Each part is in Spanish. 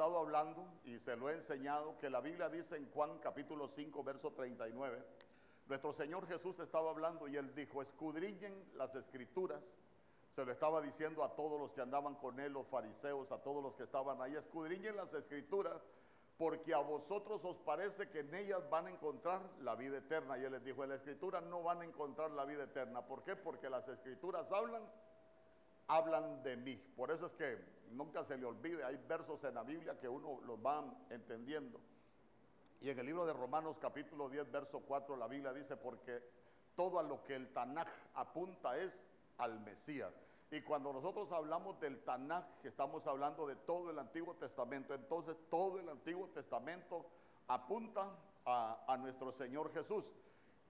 estado hablando y se lo he enseñado que la Biblia dice en Juan capítulo 5, verso 39, nuestro Señor Jesús estaba hablando y él dijo, escudriñen las escrituras. Se lo estaba diciendo a todos los que andaban con él, los fariseos, a todos los que estaban ahí, escudriñen las escrituras porque a vosotros os parece que en ellas van a encontrar la vida eterna. Y él les dijo, en la escritura no van a encontrar la vida eterna. ¿Por qué? Porque las escrituras hablan, hablan de mí. Por eso es que nunca se le olvide, hay versos en la Biblia que uno los va entendiendo. Y en el libro de Romanos capítulo 10, verso 4, la Biblia dice, porque todo a lo que el Tanaj apunta es al Mesías. Y cuando nosotros hablamos del Tanaj, estamos hablando de todo el Antiguo Testamento, entonces todo el Antiguo Testamento apunta a, nuestro Señor Jesús.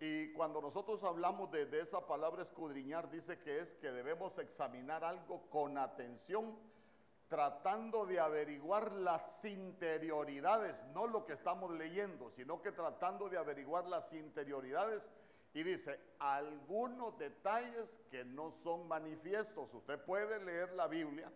Y cuando nosotros hablamos de, esa palabra escudriñar, dice que es que debemos examinar algo con atención, tratando de averiguar las interioridades, no lo que estamos leyendo, sino que tratando de averiguar las interioridades y dice, algunos detalles que no son manifiestos. Usted puede leer la Biblia,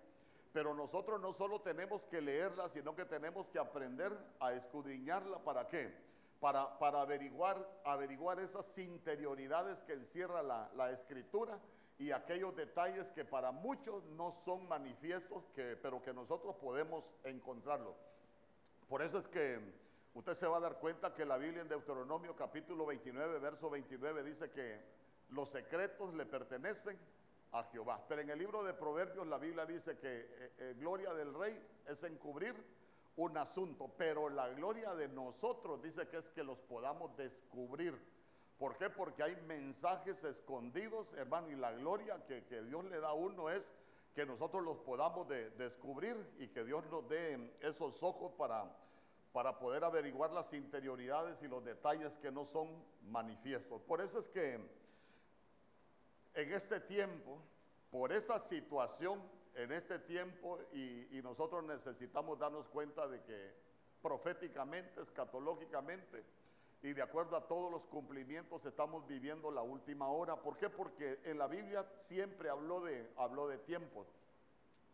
pero nosotros no solo tenemos que leerla, sino que tenemos que aprender a escudriñarla. ¿Para qué? Para, para averiguar, averiguar esas interioridades que encierra la, la, escritura y aquellos detalles que para muchos no son manifiestos, que, pero que nosotros podemos encontrarlos. Por eso es que Usted se va a dar cuenta que la Biblia en Deuteronomio capítulo 29, verso 29 dice que los secretos le pertenecen a Jehová. Pero en el libro de Proverbios la Biblia dice que eh, eh, gloria del rey es encubrir un asunto, pero la gloria de nosotros dice que es que los podamos descubrir. ¿Por qué? Porque hay mensajes escondidos, hermano, y la gloria que, Dios le da a uno es que nosotros los podamos descubrir y que Dios nos dé esos ojos para para poder averiguar las interioridades y los detalles que no son manifiestos. Por eso es que en este tiempo, por esa situación, en este tiempo, y, nosotros necesitamos darnos cuenta de que proféticamente, escatológicamente, y de acuerdo a todos los cumplimientos estamos viviendo la última hora. ¿Por qué? Porque en la Biblia siempre habló de, habló de tiempos.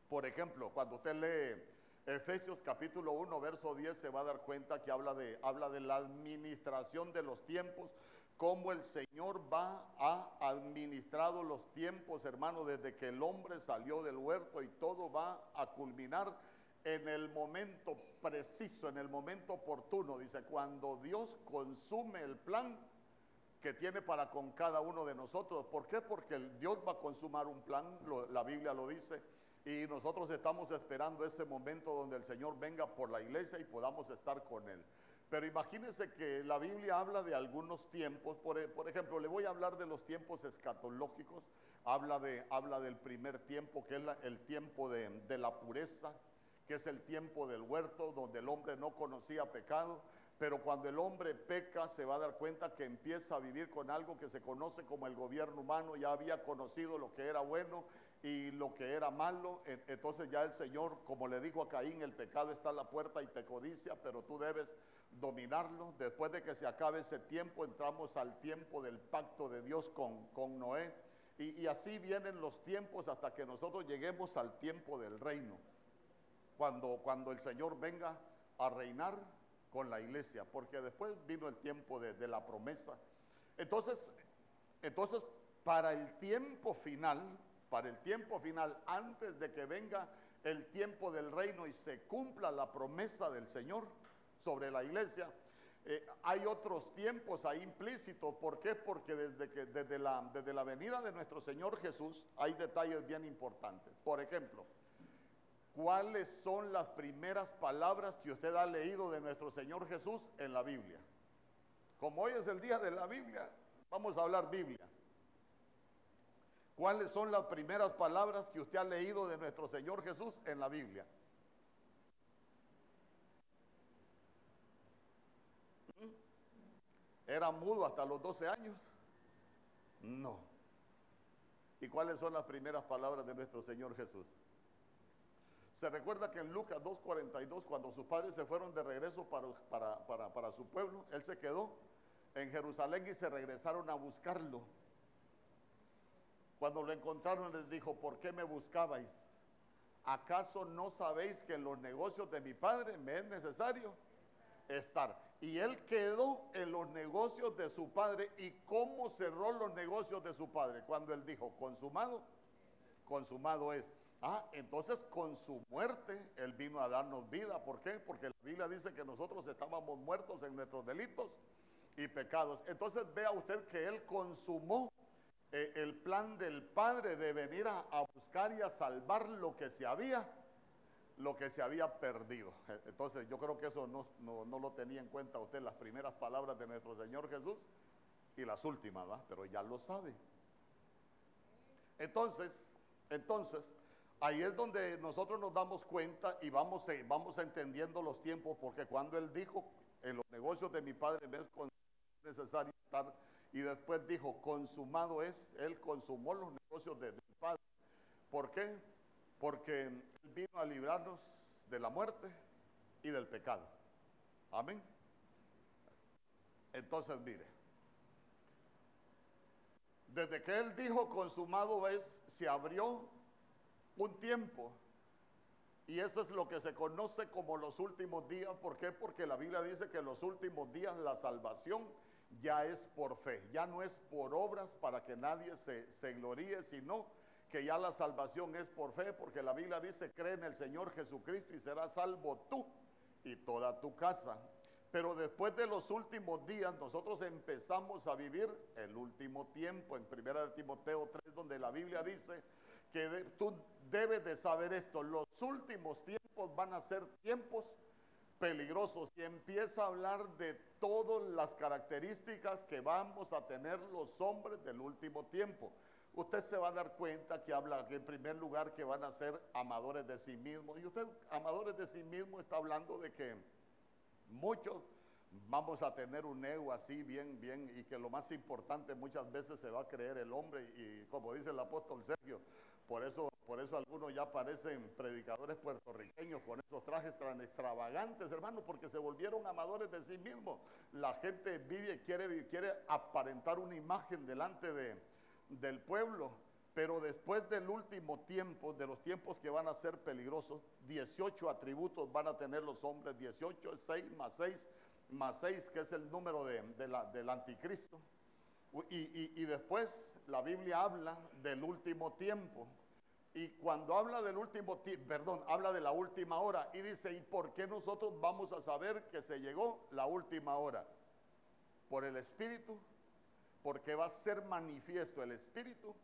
Por ejemplo, cuando usted lee Efesios capítulo 1, verso 10 se va a dar cuenta que habla de, habla de la administración de los tiempos, cómo el Señor va a administrado los tiempos, hermano, desde que el hombre salió del huerto y todo va a culminar en el momento preciso, en el momento oportuno. Dice, cuando Dios consume el plan que tiene para con cada uno de nosotros. ¿Por qué? Porque Dios va a consumar un plan, la Biblia lo dice y nosotros estamos esperando ese momento donde el Señor venga por la iglesia y podamos estar con Él. Pero imagínense que la Biblia habla de algunos tiempos, por, e, ejemplo, le voy a hablar de los tiempos escatológicos, habla, de, habla del primer tiempo, que es el tiempo de, de la pureza, que es el tiempo del huerto, donde el hombre no conocía pecado, pero cuando el hombre peca se va a dar cuenta que empieza a vivir con algo que se conoce como el gobierno humano, ya había conocido lo que era bueno y lo que era malo, entonces ya el Señor, como le dijo a Caín, el pecado está a la puerta y te codicia, pero tú debes dominarlo. Después de que se acabe ese tiempo, entramos al tiempo del pacto de Dios con, con Noé. Y, y así vienen los tiempos hasta que nosotros lleguemos al tiempo del reino. Cuando, cuando el Señor venga a reinar con la iglesia, porque después vino el tiempo de, de la promesa. Entonces, entonces, para el tiempo final, para el tiempo final, antes de que venga el tiempo del reino y se cumpla la promesa del Señor sobre la iglesia. Eh, hay otros tiempos ahí implícitos. ¿Por qué? Porque desde, desde, la, desde la venida de nuestro Señor Jesús hay detalles bien importantes. Por ejemplo, ¿cuáles son las primeras palabras que usted ha leído de nuestro Señor Jesús en la Biblia? Como hoy es el día de la Biblia, vamos a hablar Biblia. ¿Cuáles son las primeras palabras que usted ha leído de nuestro Señor Jesús en la Biblia? ¿Era mudo hasta los 12 años? No. ¿Y cuáles son las primeras palabras de nuestro Señor Jesús? Se recuerda que en Lucas 2.42, cuando sus padres se fueron de regreso para, para, para su pueblo, Él se quedó en Jerusalén y se regresaron a buscarlo. Cuando lo encontraron les dijo, ¿por qué me buscabais? ¿acaso no sabéis que en los negocios de mi padre me es necesario estar? Y él quedó en los negocios de su padre. ¿Y cómo cerró los negocios de su padre? Cuando él dijo, consumado, consumado es. Ah, entonces con su muerte Él vino a darnos vida. ¿Por qué? Porque la Biblia dice que nosotros estábamos muertos en nuestros delitos y pecados. Entonces vea usted que Él consumó eh, el plan del Padre de venir a, buscar y a salvar lo que se había, lo que se había perdido. Eh, entonces yo creo que eso no, no lo tenía en cuenta usted, las primeras palabras de nuestro Señor Jesús y las últimas, ¿va? Pero ya lo sabe. Entonces, entonces, Ahí es donde nosotros nos damos cuenta y vamos, eh, vamos entendiendo los tiempos, porque cuando Él dijo, en los negocios de mi Padre me es necesario estar, y después dijo, consumado es, Él consumó los negocios de, mi Padre. ¿Por qué? Porque Él vino a librarnos de la muerte y del pecado. Amén. Entonces, mire, desde que Él dijo, consumado es, se abrió un tiempo. Y eso es lo que se conoce como los últimos días. ¿Por qué? Porque la Biblia dice que los últimos días la salvación ya es por fe, ya no es por obras para que nadie se, gloríe, sino que ya la salvación es por fe, porque la Biblia dice, cree en el Señor Jesucristo y serás salvo tú y toda tu casa. Pero después de los últimos días, nosotros empezamos a vivir el último tiempo, en 1 Timoteo 3, donde la Biblia dice que tú debes de saber esto, los últimos tiempos van a ser tiempos peligrosos y empieza a hablar de todas las características que vamos a tener los hombres del último tiempo. Usted se va a dar cuenta que habla que en primer lugar que van a ser amadores de sí mismos. Y usted, amadores de sí mismos, está hablando de que muchos vamos a tener un ego así bien, bien, y que lo más importante muchas veces se va a creer el hombre, y como dice el apóstol Sergio, por eso, por eso algunos ya parecen predicadores puertorriqueños con esos trajes tan extravagantes, hermano, porque se volvieron amadores de sí mismos. La gente vive quiere, quiere aparentar una imagen delante de, del pueblo. Pero después del último tiempo, de los tiempos que van a ser peligrosos, 18 atributos van a tener los hombres, 18 es 6 más 6 más 6, que es el número de, del anticristo. Y, después la Biblia habla del último tiempo. Y cuando habla del último tiempo, perdón, habla de la última hora y dice, ¿y por qué nosotros vamos a saber que se llegó la última hora? Por el Espíritu, porque va a ser manifiesto el Espíritu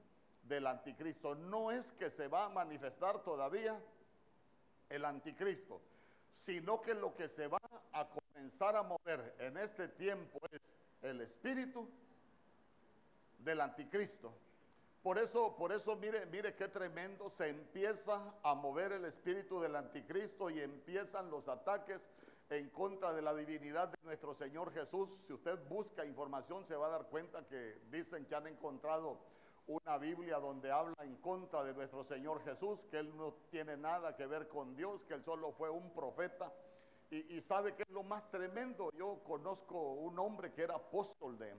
del anticristo. No es que se va a manifestar todavía el anticristo, sino que lo que se va a comenzar a mover en este tiempo es el Espíritu del anticristo. Por eso, por eso mire, mire qué tremendo, se empieza a mover el espíritu del anticristo y empiezan los ataques en contra de la divinidad de nuestro Señor Jesús. Si usted busca información se va a dar cuenta que dicen que han encontrado una Biblia donde habla en contra de nuestro Señor Jesús, que Él no tiene nada que ver con Dios, que Él solo fue un profeta. Y, y sabe que es lo más tremendo. Yo conozco un hombre que era apóstol de,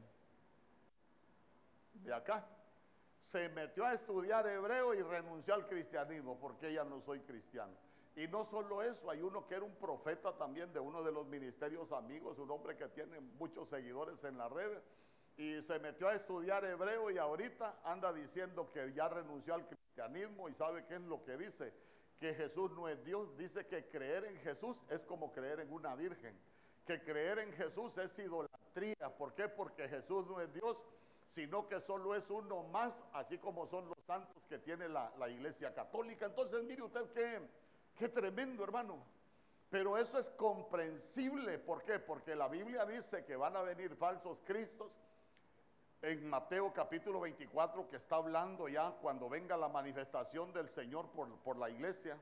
de acá se metió a estudiar hebreo y renunció al cristianismo porque ella no soy cristiano. Y no solo eso, hay uno que era un profeta también de uno de los ministerios amigos, un hombre que tiene muchos seguidores en la red, y se metió a estudiar hebreo y ahorita anda diciendo que ya renunció al cristianismo y sabe qué es lo que dice, que Jesús no es Dios, dice que creer en Jesús es como creer en una virgen, que creer en Jesús es idolatría, ¿por qué? Porque Jesús no es Dios sino que solo es uno más, así como son los santos que tiene la, iglesia católica. Entonces, mire usted qué, qué tremendo, hermano. Pero eso es comprensible. ¿Por qué? Porque la Biblia dice que van a venir falsos cristos. En Mateo capítulo 24, que está hablando ya cuando venga la manifestación del Señor por, por la iglesia,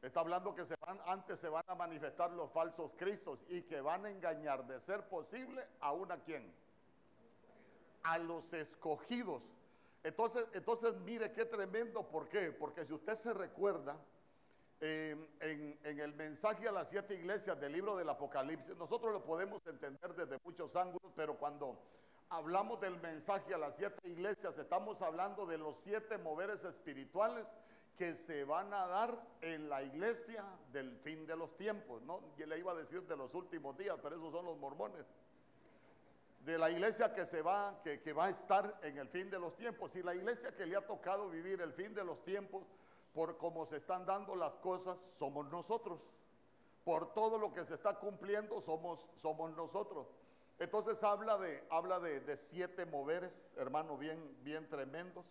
está hablando que se van, antes se van a manifestar los falsos cristos y que van a engañar de ser posible a una quien a los escogidos. Entonces, entonces mire qué tremendo, ¿por qué? Porque si usted se recuerda, en, en, el mensaje a las siete iglesias del libro del Apocalipsis, nosotros lo podemos entender desde muchos ángulos, pero cuando hablamos del mensaje a las siete iglesias, estamos hablando de los siete moveres espirituales que se van a dar en la iglesia del fin de los tiempos. No, yo le iba a decir de los últimos días, pero esos son los mormones. De la iglesia que se va, que, que va a estar en el fin de los tiempos. Y la iglesia que le ha tocado vivir el fin de los tiempos, por cómo se están dando las cosas, somos nosotros. Por todo lo que se está cumpliendo, somos, somos nosotros. Entonces habla de, habla de, siete moveres, hermano, bien, bien tremendos.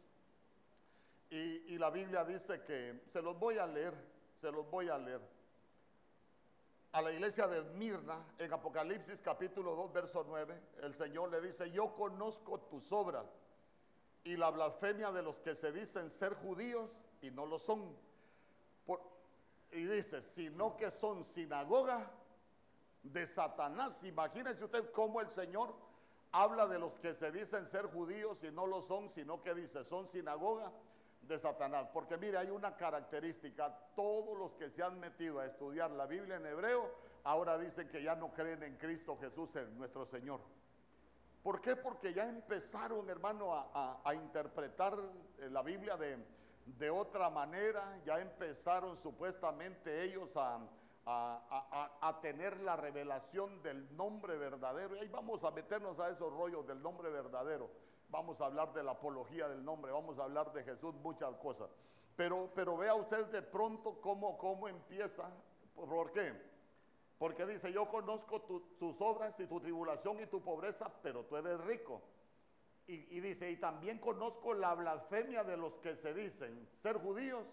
Y, la Biblia dice que, se los voy a leer, se los voy a leer. A la iglesia de Mirna, en Apocalipsis capítulo 2, verso 9, el Señor le dice, yo conozco tus obras y la blasfemia de los que se dicen ser judíos y no lo son. y dice, sino que son sinagoga de Satanás. Imagínense usted cómo el Señor habla de los que se dicen ser judíos y no lo son, sino que dice, son sinagoga de Satanás. Porque mire, hay una característica, todos los que se han metido a estudiar la Biblia en hebreo, ahora dicen que ya no creen en Cristo Jesús, en nuestro Señor. ¿Por qué? Porque ya empezaron, hermano, a, interpretar eh, la Biblia de, otra manera, ya empezaron supuestamente ellos a, a, tener la revelación del nombre verdadero. Y ahí vamos a meternos a esos rollos del nombre verdadero vamos a hablar de la apología del nombre, vamos a hablar de Jesús, muchas cosas. Pero, pero vea usted de pronto cómo, cómo empieza. ¿Por qué? Porque dice, yo conozco tus obras y tu tribulación y tu pobreza, pero tú eres rico. Y, y, dice, y también conozco la blasfemia de los que se dicen ser judíos,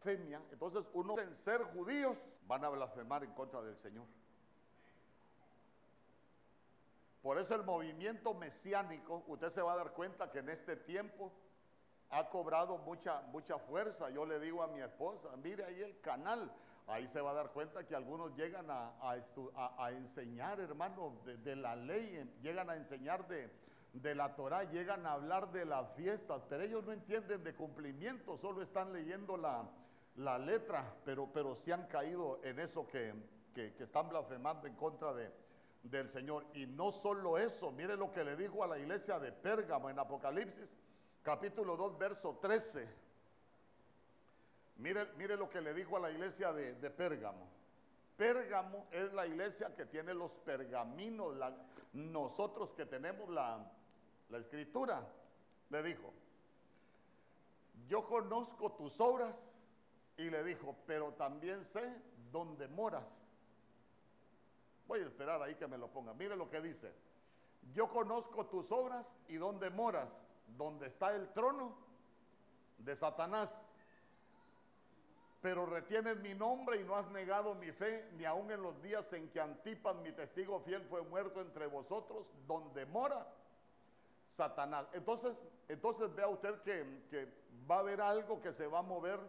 femia. Entonces uno en ser judíos van a blasfemar en contra del Señor. Por eso el movimiento mesiánico, usted se va a dar cuenta que en este tiempo ha cobrado mucha, mucha fuerza. Yo le digo a mi esposa, mire ahí el canal, ahí se va a dar cuenta que algunos llegan a, enseñar, hermano, de, la ley, llegan a enseñar de, de la Torah, llegan a hablar de las fiestas, pero ellos no entienden de cumplimiento, solo están leyendo la, letra, pero, pero se han caído en eso que, que están blasfemando en contra de, del Señor. Y no solo eso, mire lo que le dijo a la iglesia de Pérgamo en Apocalipsis, capítulo 2, verso 13. Mire, mire lo que le dijo a la iglesia de, Pérgamo. Pérgamo es la iglesia que tiene los pergaminos, nosotros que tenemos la, la escritura, le dijo, yo conozco tus obras y le dijo, pero también sé dónde moras Voy a esperar ahí que me lo ponga. Mire lo que dice. Yo conozco tus obras y dónde moras, donde está el trono de Satanás. Pero retienes mi nombre y no has negado mi fe, ni aun en los días en que Antipas, mi testigo fiel, fue muerto entre vosotros, donde mora Satanás. Entonces, entonces vea usted que, que va a haber algo que se va a mover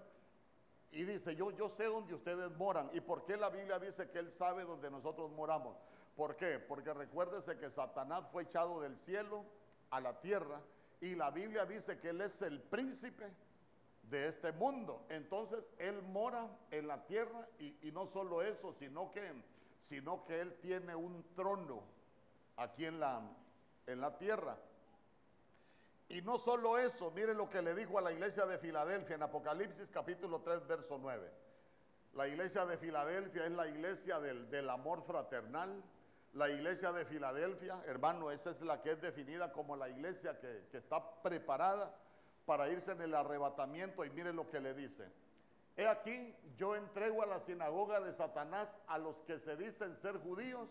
y dice, yo, yo sé dónde ustedes moran. ¿Y por qué la Biblia dice que Él sabe dónde nosotros moramos? ¿Por qué? Porque recuérdese que Satanás fue echado del cielo a la tierra y la Biblia dice que Él es el príncipe de este mundo. Entonces Él mora en la tierra y, no solo eso, sino que, sino que Él tiene un trono aquí en la, en la tierra. Y no solo eso, miren lo que le dijo a la iglesia de Filadelfia en Apocalipsis capítulo 3, verso 9. La iglesia de Filadelfia es la iglesia del, amor fraternal. La iglesia de Filadelfia, hermano, esa es la que es definida como la iglesia que, que está preparada para irse en el arrebatamiento. Y miren lo que le dice. He aquí, yo entrego a la sinagoga de Satanás a los que se dicen ser judíos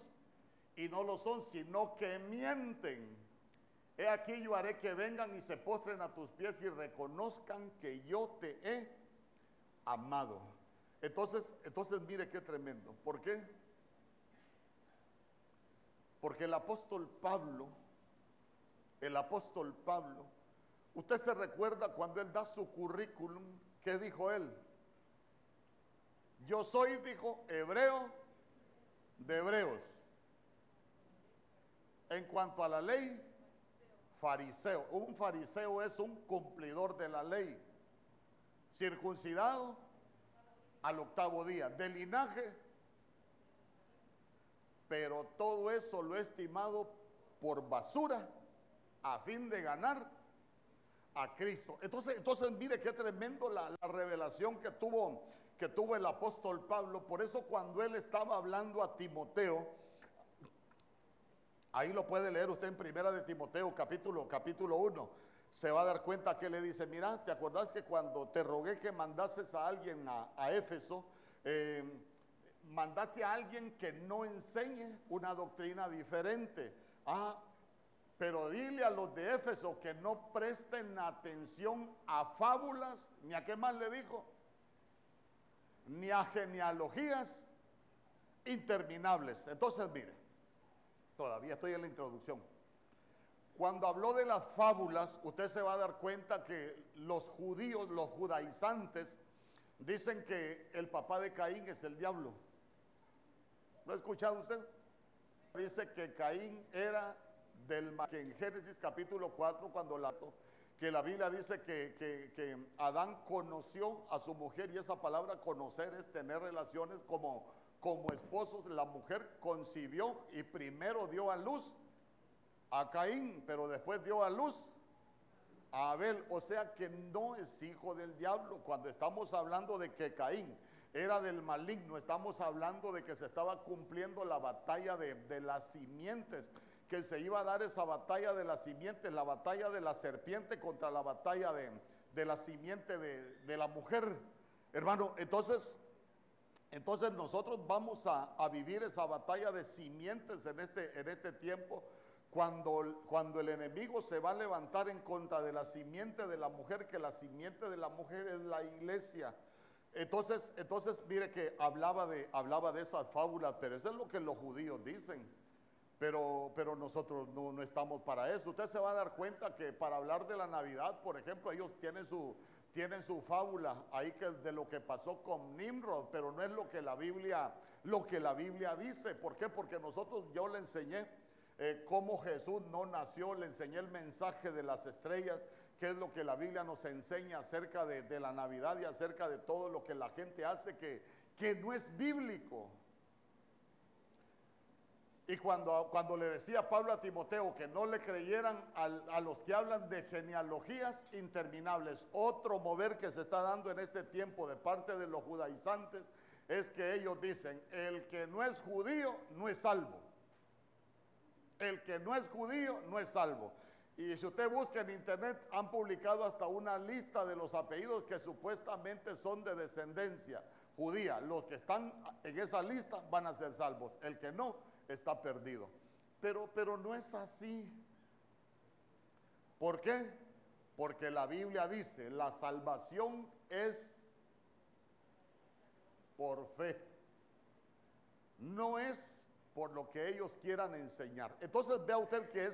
y no lo son, sino que mienten He aquí yo haré que vengan y se postren a tus pies y reconozcan que yo te he amado. Entonces, entonces mire qué tremendo. ¿Por qué? Porque el apóstol Pablo, el apóstol Pablo, usted se recuerda cuando él da su currículum, ¿qué dijo él? Yo soy, dijo, hebreo de hebreos. En cuanto a la ley, fariseo. Un fariseo es un cumplidor de la ley, circuncidado al octavo día, de linaje, pero todo eso lo he estimado por basura a fin de ganar a Cristo. Entonces, entonces mire qué tremendo la, la revelación que tuvo, que tuvo el apóstol Pablo. Por eso cuando él estaba hablando a Timoteo, ahí lo puede leer usted en primera de Timoteo, capítulo, capítulo 1 se va a dar cuenta que le dice, mira, ¿te acordás que cuando te rogué que mandases a alguien a, Éfeso, eh, mandate a alguien que no enseñe una doctrina diferente? Ah, pero dile a los de Éfeso que no presten atención a fábulas, ni a qué más le dijo, ni a genealogías interminables. Entonces, mire, todavía estoy en la introducción. Cuando habló de las fábulas, usted se va a dar cuenta que los judíos, los judaizantes, dicen que el papá de Caín es el diablo. ¿Lo ha escuchado usted? Dice que Caín era del que en Génesis capítulo 4, cuando la, que la Biblia dice que, que, Adán conoció a su mujer y esa palabra conocer es tener relaciones como, como esposos. La mujer concibió y primero dio a luz a Caín, pero después dio a luz a Abel. O sea que no es hijo del diablo. Cuando estamos hablando de que Caín era del maligno, estamos hablando de que se estaba cumpliendo la batalla de, las simientes, que se iba a dar esa batalla de las simientes, la batalla de la serpiente contra la batalla de, la simiente de, la mujer. Hermano, entonces... Entonces nosotros vamos a, vivir esa batalla de simientes en este, en este tiempo cuando, cuando el enemigo se va a levantar en contra de la simiente de la mujer, que la simiente de la mujer es la iglesia. Entonces, entonces mire que hablaba de, hablaba de esas fábulas, pero eso es lo que los judíos dicen. Pero, pero nosotros no, no, estamos para eso. Usted se va a dar cuenta que para hablar de la Navidad, por ejemplo, ellos tienen su, tienen su fábula ahí que de lo que pasó con Nimrod, pero no es lo que la Biblia, lo que la Biblia dice. ¿Por qué? Porque nosotros, yo le enseñé eh, cómo Jesús no nació, le enseñé el mensaje de las estrellas, que es lo que la Biblia nos enseña acerca de, la Navidad y acerca de todo lo que la gente hace que, que no es bíblico. Y cuando, cuando le decía Pablo a Timoteo que no le creyeran a los que hablan de genealogías interminables, otro mover que se está dando en este tiempo de parte de los judaizantes es que ellos dicen, el que no es judío no es salvo. El que no es judío no es salvo. Y si usted busca en internet, han publicado hasta una lista de los apellidos que supuestamente son de descendencia judía. Los que están en esa lista van a ser salvos. El que no está perdido. Pero, pero no es así. ¿Por qué? Porque la Biblia dice, la salvación es por fe. No es por lo que ellos quieran enseñar. Entonces vea usted que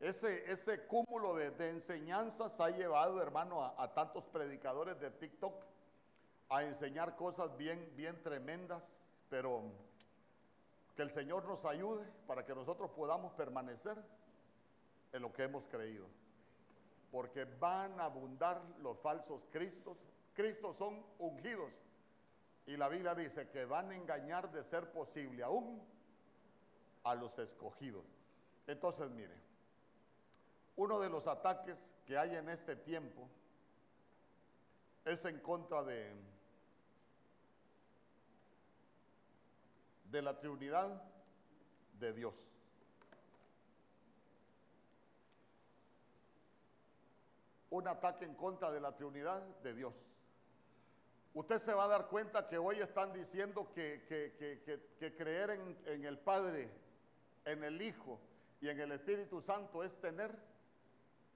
ese, ese cúmulo de, enseñanzas ha llevado, hermano, a, tantos predicadores de TikTok a enseñar cosas bien, bien tremendas, pero que el Señor nos ayude para que nosotros podamos permanecer en lo que hemos creído. Porque van a abundar los falsos cristos. Cristos son ungidos. Y la Biblia dice que van a engañar de ser posible aún a los escogidos. Entonces, mire, uno de los ataques que hay en este tiempo es en contra de, de la Trinidad de Dios. Un ataque en contra de la Trinidad de Dios. Usted se va a dar cuenta que hoy están diciendo que, creer en, en el Padre en el Hijo y en el Espíritu Santo es tener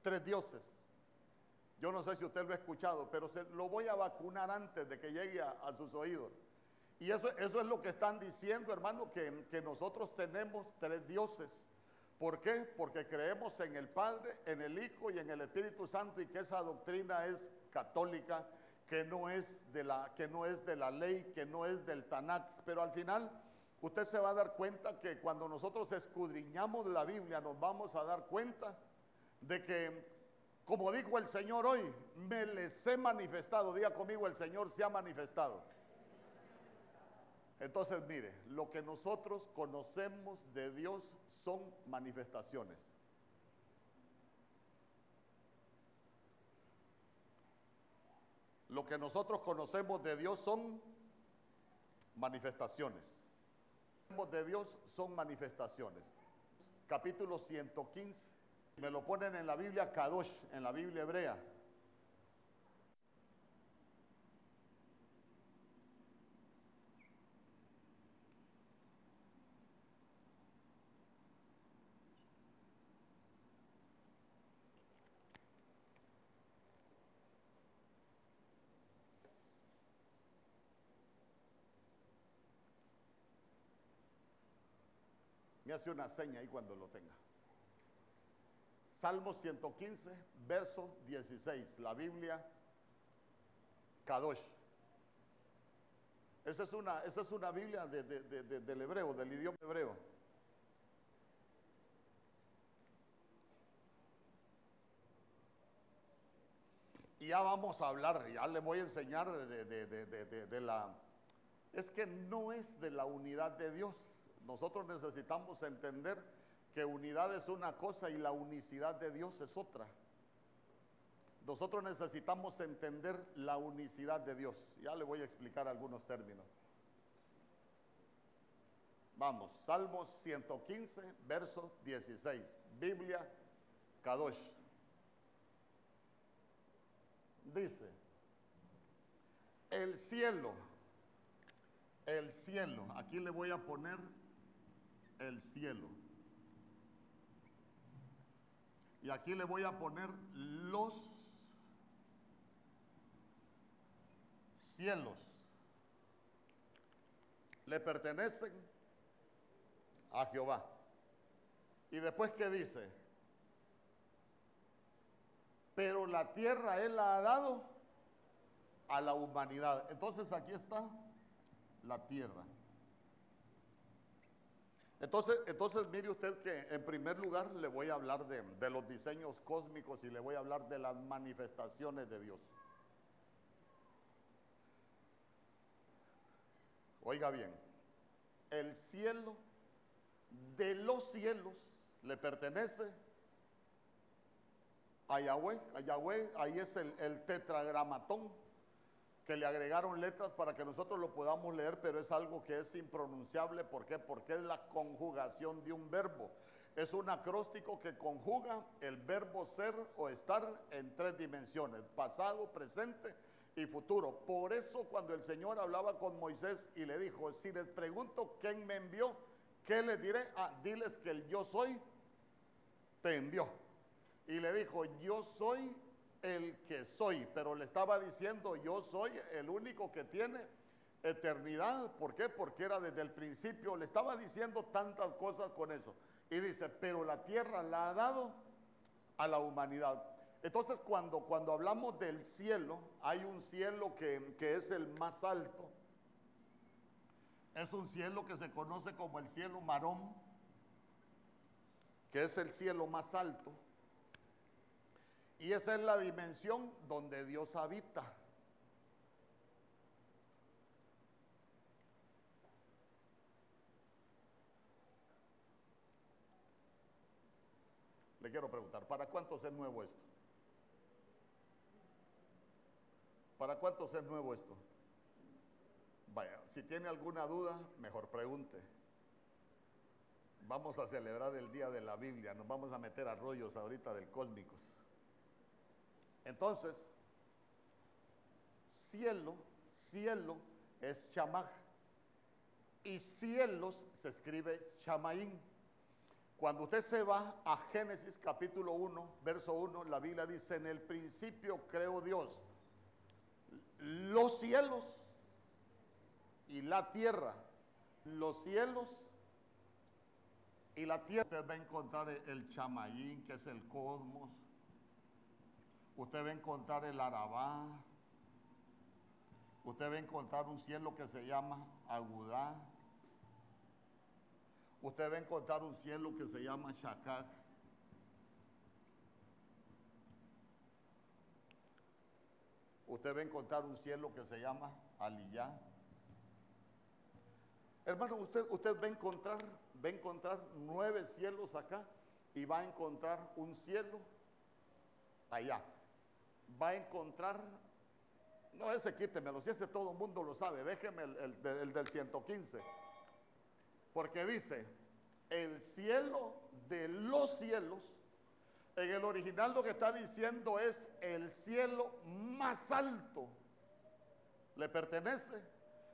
tres dioses. Yo no sé si usted lo ha escuchado, pero se, lo voy a vacunar antes de que llegue a, sus oídos. Y eso, eso, es lo que están diciendo, hermano, que, que nosotros tenemos tres dioses. ¿Por qué? Porque creemos en el Padre, en el Hijo y en el Espíritu Santo y que esa doctrina es católica, que no es de la, que no es de la ley, que no es del Tanakh. Pero al final usted se va a dar cuenta que cuando nosotros escudriñamos la Biblia nos vamos a dar cuenta de que, como dijo el Señor hoy, me les he manifestado, diga conmigo, el Señor se ha manifestado. Entonces, mire, lo que nosotros conocemos de Dios son manifestaciones. lo que nosotros conocemos de Dios son manifestaciones. De Dios son manifestaciones. Capítulo 115. Me lo ponen en la Biblia Kadosh, en la Biblia hebrea. Hace una seña ahí cuando lo tenga. Salmo 115, verso 16. La Biblia Kadosh. Esa es una, esa es una Biblia del hebreo, del idioma hebreo. Y ya vamos a hablar, ya le voy a enseñar de la... Es que no es de la unidad de Dios. Nosotros necesitamos entender que unidad es una cosa y la unicidad de Dios es otra. Nosotros necesitamos entender la unicidad de Dios. Ya le voy a explicar algunos términos. Vamos, Salmos 115, verso 16. Biblia Kadosh. Dice, el cielo, el cielo, aquí le voy a poner el cielo. Y aquí le voy a poner los cielos. Le pertenecen a Jehová. Y después que dice, pero la tierra Él la ha dado a la humanidad. Entonces aquí está la tierra. Entonces, entonces mire usted que en primer lugar le voy a hablar de, los diseños cósmicos y le voy a hablar de las manifestaciones de Dios. Oiga bien, el cielo de los cielos le pertenece a Yahweh. A Yahweh, ahí es el tetragramatón que le agregaron letras para que nosotros lo podamos leer, pero es algo que es impronunciable. ¿Por qué? Porque es la conjugación de un verbo. Es un acróstico que conjuga el verbo ser o estar en tres dimensiones, pasado, presente y futuro. Por eso cuando el Señor hablaba con Moisés y le dijo, si les pregunto quién me envió, ¿qué les diré? Ah, diles que el yo soy te envió. Y le dijo, yo soy el que soy, pero le estaba diciendo, yo soy el único que tiene eternidad. ¿Por qué? Porque era desde el principio, le estaba diciendo tantas cosas con eso. Y dice, pero la tierra la ha dado a la humanidad. Entonces cuando, cuando hablamos del cielo, hay un cielo que, que es el más alto. Es un cielo que se conoce como el cielo marón, que es el cielo más alto. Y esa es la dimensión donde Dios habita. Le quiero preguntar, ¿para cuántos es nuevo esto? ¿Para cuántos es nuevo esto? Vaya, si tiene alguna duda, mejor pregunte. Vamos a celebrar el día de la Biblia, nos vamos a meter a rollos ahorita del cósmicos. Entonces, cielo, cielo es chamaj. Y cielos se escribe chamaín. Cuando usted se va a Génesis capítulo 1, verso 1, la Biblia dice, en el principio creó Dios los cielos y la tierra. Los cielos y la tierra. Usted va a encontrar el chamaín, que es el cosmos, Usted va a encontrar el Arabá. Usted va a encontrar un cielo que se llama Agudá. Usted va a encontrar un cielo que se llama Shakak. Usted va a encontrar un cielo que se llama Aliyah. Hermano, usted, usted va a encontrar, va a encontrar nueve cielos acá y va a encontrar un cielo allá va a encontrar No, ese quítemelo, si ese todo el mundo lo sabe, déjeme el, el el del 115. Porque dice, el cielo de los cielos, en el original lo que está diciendo es el cielo más alto le pertenece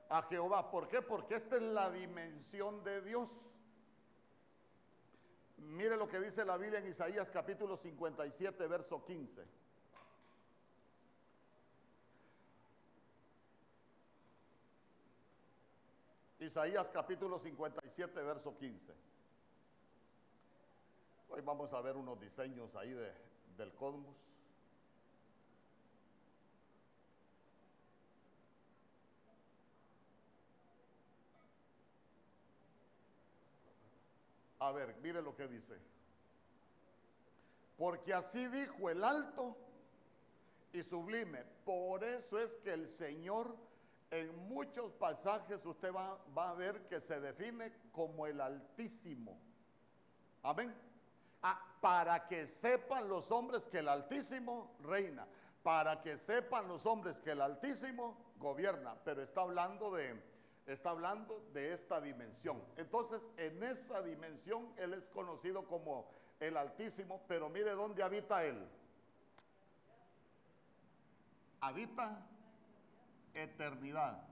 a Jehová. ¿Por qué? Porque esta es la dimensión de Dios. Mire lo que dice la Biblia en Isaías capítulo 57, verso 15. Isaías capítulo 57, verso 15. Hoy vamos a ver unos diseños ahí de- del cosmos. A ver, mire lo que dice. Porque así dijo el alto y sublime. Por eso es que el Señor en muchos pasajes usted va, a ver que se define como el Altísimo. Amén. Ah, para que sepan los hombres que el Altísimo reina. Para que sepan los hombres que el Altísimo gobierna. Pero está hablando de, está hablando de esta dimensión. Entonces, en esa dimensión Él es conocido como el Altísimo. Pero mire dónde habita Él. Habita eternidad.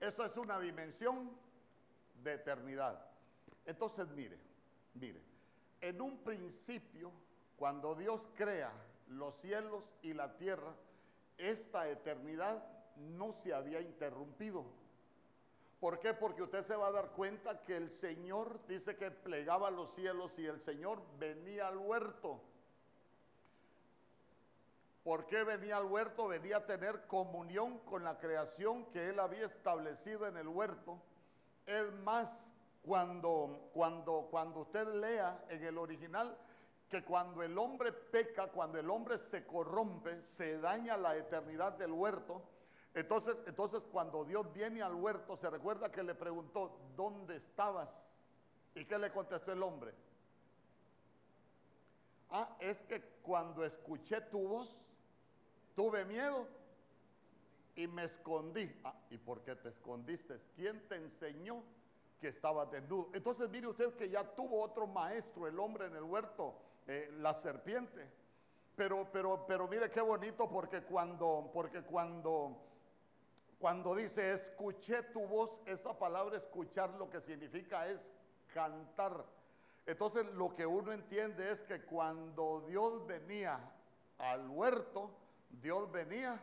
Eso es una dimensión de eternidad. Entonces, mire, mire, en un principio, cuando Dios crea los cielos y la tierra, esta eternidad no se había interrumpido. ¿Por qué? Porque usted se va a dar cuenta que el Señor dice que plegaba los cielos y el Señor venía al huerto. ¿Por qué venía al huerto? Venía a tener comunión con la creación que él había establecido en el huerto. Es más, cuando, cuando, cuando usted lea en el original que cuando el hombre peca, cuando el hombre se corrompe, se daña la eternidad del huerto. Entonces, entonces cuando Dios viene al huerto, se recuerda que le preguntó, ¿dónde estabas? ¿Y qué le contestó el hombre? Ah, es que cuando escuché tu voz, tuve miedo y me escondí. Ah, ¿y por qué te escondiste? ¿Quién te enseñó que estabas desnudo? Entonces mire usted que ya tuvo otro maestro, el hombre en el huerto, eh, la serpiente. Pero, pero, pero mire qué bonito porque cuando, porque cuando, cuando dice escuché tu voz, esa palabra escuchar lo que significa es cantar. Entonces lo que uno entiende es que cuando Dios venía al huerto, Dios venía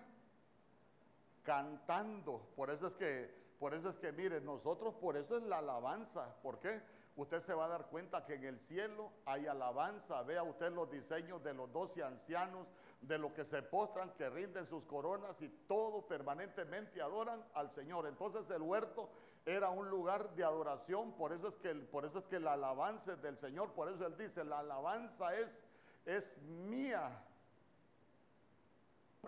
cantando. Por eso es que, por eso es que, mire, nosotros, por eso es la alabanza. ¿Por qué? Usted se va a dar cuenta que en el cielo hay alabanza. Vea usted los diseños de los doce ancianos, de los que se postran, que rinden sus coronas y todo permanentemente adoran al Señor. Entonces el huerto era un lugar de adoración. Por eso es que, por eso es que la alabanza es del Señor. Por eso él dice, la alabanza es, es mía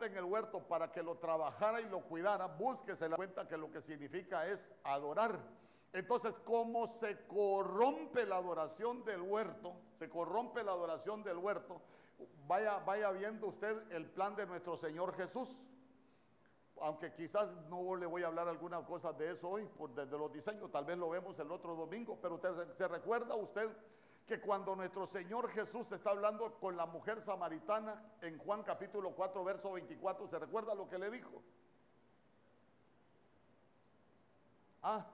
en el huerto para que lo trabajara y lo cuidara, búsquese la cuenta que lo que significa es adorar. Entonces, ¿cómo se corrompe la adoración del huerto? Se corrompe la adoración del huerto. Vaya, vaya viendo usted el plan de nuestro Señor Jesús. Aunque quizás no le voy a hablar algunas cosas de eso hoy, por, desde los diseños, tal vez lo vemos el otro domingo, pero usted se, se recuerda usted que cuando nuestro Señor Jesús está hablando con la mujer samaritana en Juan capítulo 4, verso 24, ¿se recuerda lo que le dijo? Ah,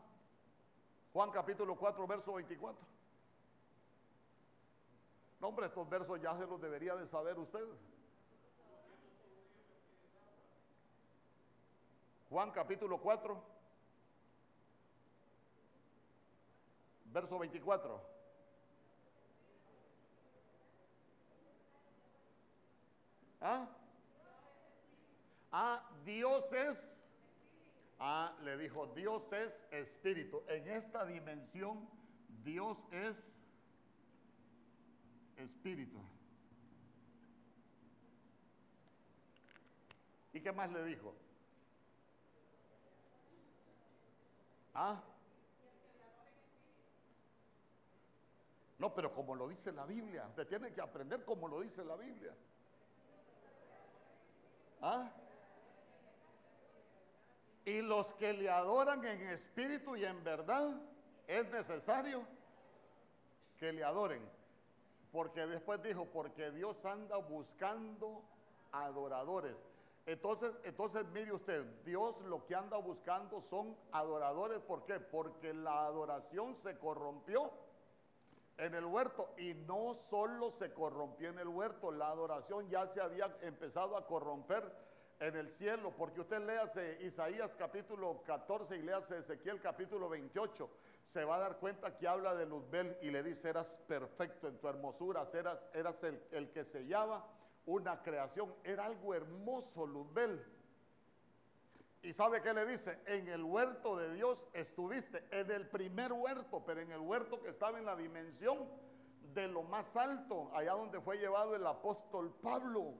Juan capítulo 4, verso 24. No, hombre, estos versos ya se los debería de saber usted. Juan capítulo 4, verso 24. ¿Ah? Ah, Dios es. Ah, le dijo, Dios es espíritu. En esta dimensión, Dios es espíritu. ¿Y qué más le dijo? Ah. No, pero como lo dice la Biblia, usted tiene que aprender como lo dice la Biblia. ¿Ah? Y los que le adoran en espíritu y en verdad, es necesario que le adoren. Porque después dijo, porque Dios anda buscando adoradores. Entonces, entonces mire usted, Dios lo que anda buscando son adoradores. ¿Por qué? Porque la adoración se corrompió en el huerto. Y no solo se corrompió en el huerto, la adoración ya se había empezado a corromper en el cielo, porque usted léase Isaías capítulo 14 y léase Ezequiel capítulo 28, se va a dar cuenta que habla de Luzbel y le dice, eras perfecto en tu hermosura, eras, eras el, el que sellaba una creación, era algo hermoso Luzbel. ¿Y sabe qué le dice? En el huerto de Dios estuviste, en el primer huerto, pero en el huerto que estaba en la dimensión de lo más alto, allá donde fue llevado el apóstol Pablo.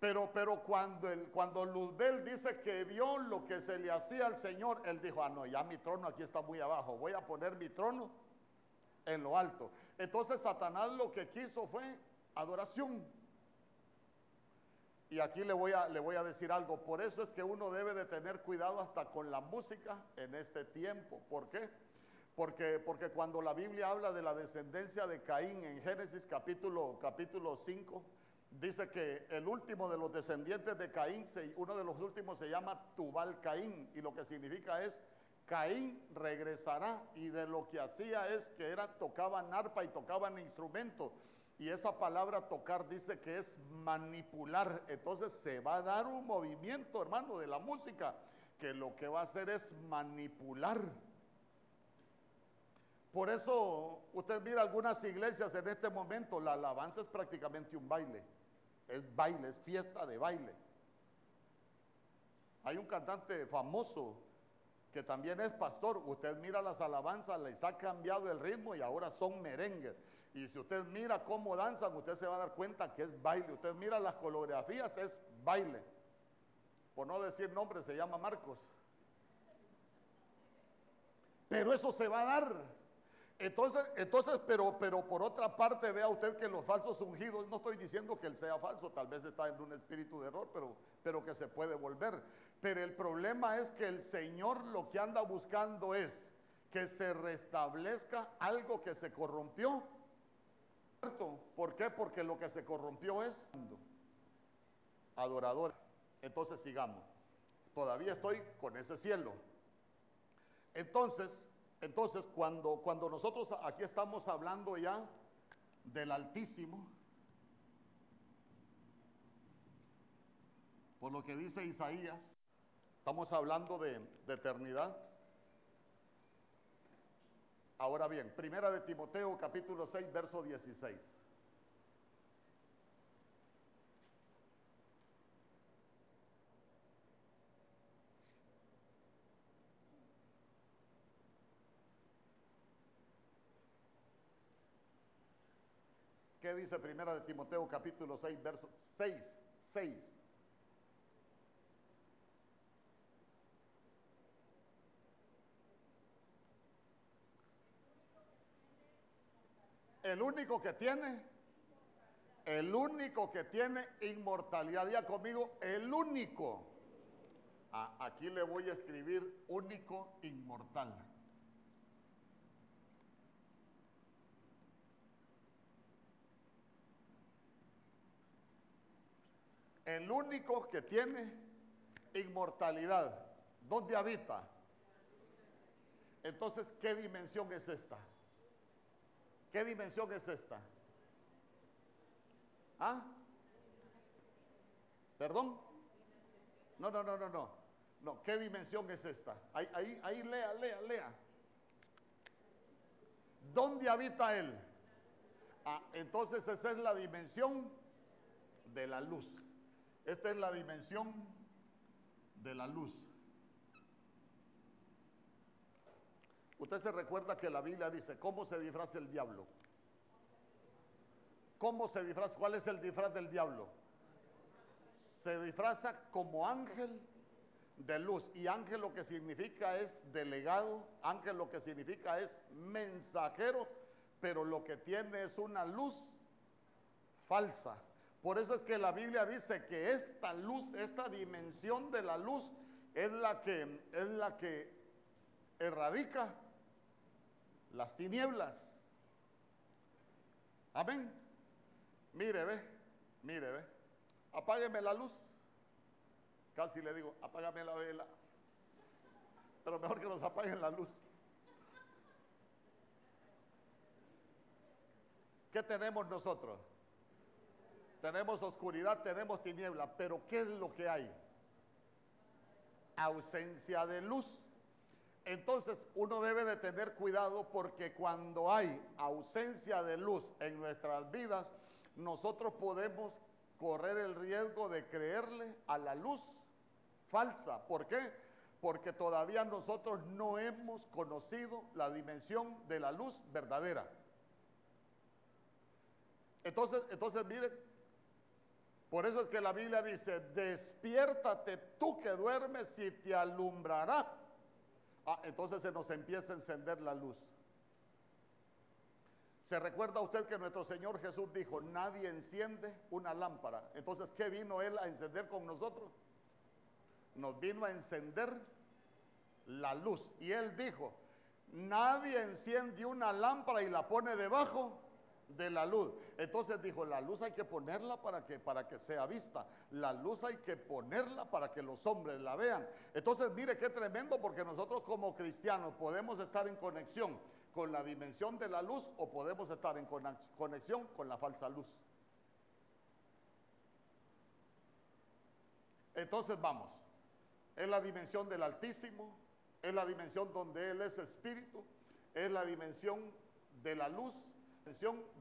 Pero, pero cuando, el, cuando Luzbel dice que vio lo que se le hacía al Señor, él dijo, ah, no, ya mi trono aquí está muy abajo, voy a poner mi trono en lo alto. Entonces Satanás lo que quiso fue adoración. Y aquí le voy, a, le voy a decir algo, por eso es que uno debe de tener cuidado hasta con la música en este tiempo. ¿Por qué? Porque, porque cuando la Biblia habla de la descendencia de Caín en Génesis capítulo, capítulo 5, dice que el último de los descendientes de Caín, uno de los últimos se llama Tubal Caín, y lo que significa es Caín regresará y de lo que hacía es que era tocaban arpa y tocaban instrumentos. Y esa palabra tocar dice que es manipular. Entonces se va a dar un movimiento, hermano, de la música, que lo que va a hacer es manipular. Por eso usted mira algunas iglesias en este momento, la alabanza es prácticamente un baile. Es baile, es fiesta de baile. Hay un cantante famoso que también es pastor, usted mira las alabanzas, les ha cambiado el ritmo y ahora son merengues. Y si usted mira cómo danzan, usted se va a dar cuenta que es baile. Usted mira las coreografías, es baile. Por no decir nombre, se llama Marcos. Pero eso se va a dar. Entonces, entonces pero, pero por otra parte, vea usted que los falsos ungidos, no estoy diciendo que él sea falso, tal vez está en un espíritu de error, pero, pero que se puede volver. Pero el problema es que el Señor lo que anda buscando es que se restablezca algo que se corrompió. ¿Por qué? Porque lo que se corrompió es adorador. Entonces sigamos. Todavía estoy con ese cielo. Entonces, entonces, cuando, cuando nosotros aquí estamos hablando ya del Altísimo, por lo que dice Isaías, estamos hablando de, de eternidad. Ahora bien, primera de Timoteo capítulo 6, verso 16. ¿Qué dice Primera de Timoteo capítulo 6, verso 6? 6. El único que tiene, el único que tiene inmortalidad, ya conmigo, el único. Ah, aquí le voy a escribir único inmortal. El único que tiene inmortalidad. ¿Dónde habita? Entonces, ¿qué dimensión es esta? ¿Qué dimensión es esta? ¿Ah? ¿Perdón? No, no, no, no, no. No, ¿qué dimensión es esta? Ahí, ahí, ahí lea, lea, lea. ¿Dónde habita Él? Ah, entonces esa es la dimensión de la luz. Esta es la dimensión de la luz. Usted se recuerda que la Biblia dice, ¿cómo se disfraza el diablo? ¿Cómo se disfraza? ¿Cuál es el disfraz del diablo? Se disfraza como ángel de luz. Y ángel lo que significa es delegado, ángel lo que significa es mensajero, pero lo que tiene es una luz falsa. Por eso es que la Biblia dice que esta luz, esta dimensión de la luz es la que es la que erradica las tinieblas. Amén. Mire, ve, mire, ve. Apágueme la luz. Casi le digo, apágame la vela. Pero mejor que nos apaguen la luz. ¿Qué tenemos nosotros? Tenemos oscuridad, tenemos tiniebla, pero ¿qué es lo que hay? Ausencia de luz. Entonces uno debe de tener cuidado porque cuando hay ausencia de luz en nuestras vidas, nosotros podemos correr el riesgo de creerle a la luz falsa. ¿Por qué? Porque todavía nosotros no hemos conocido la dimensión de la luz verdadera. Entonces, entonces mire, por eso es que la Biblia dice, despiértate tú que duermes y te alumbrará. Ah, entonces se nos empieza a encender la luz. ¿Se recuerda usted que nuestro Señor Jesús dijo, nadie enciende una lámpara? Entonces, ¿qué vino Él a encender con nosotros? nos vino a encender la luz. Y él dijo, nadie enciende una lámpara y la pone debajo de la luz. Entonces dijo, la luz hay que ponerla para que, para que sea vista. La luz hay que ponerla para que los hombres la vean. Entonces mire qué tremendo porque nosotros como cristianos podemos estar en conexión con la dimensión de la luz o podemos estar en conexión con la falsa luz. Entonces vamos es la dimensión del Altísimo, es la dimensión donde Él es espíritu, es la dimensión de la luz,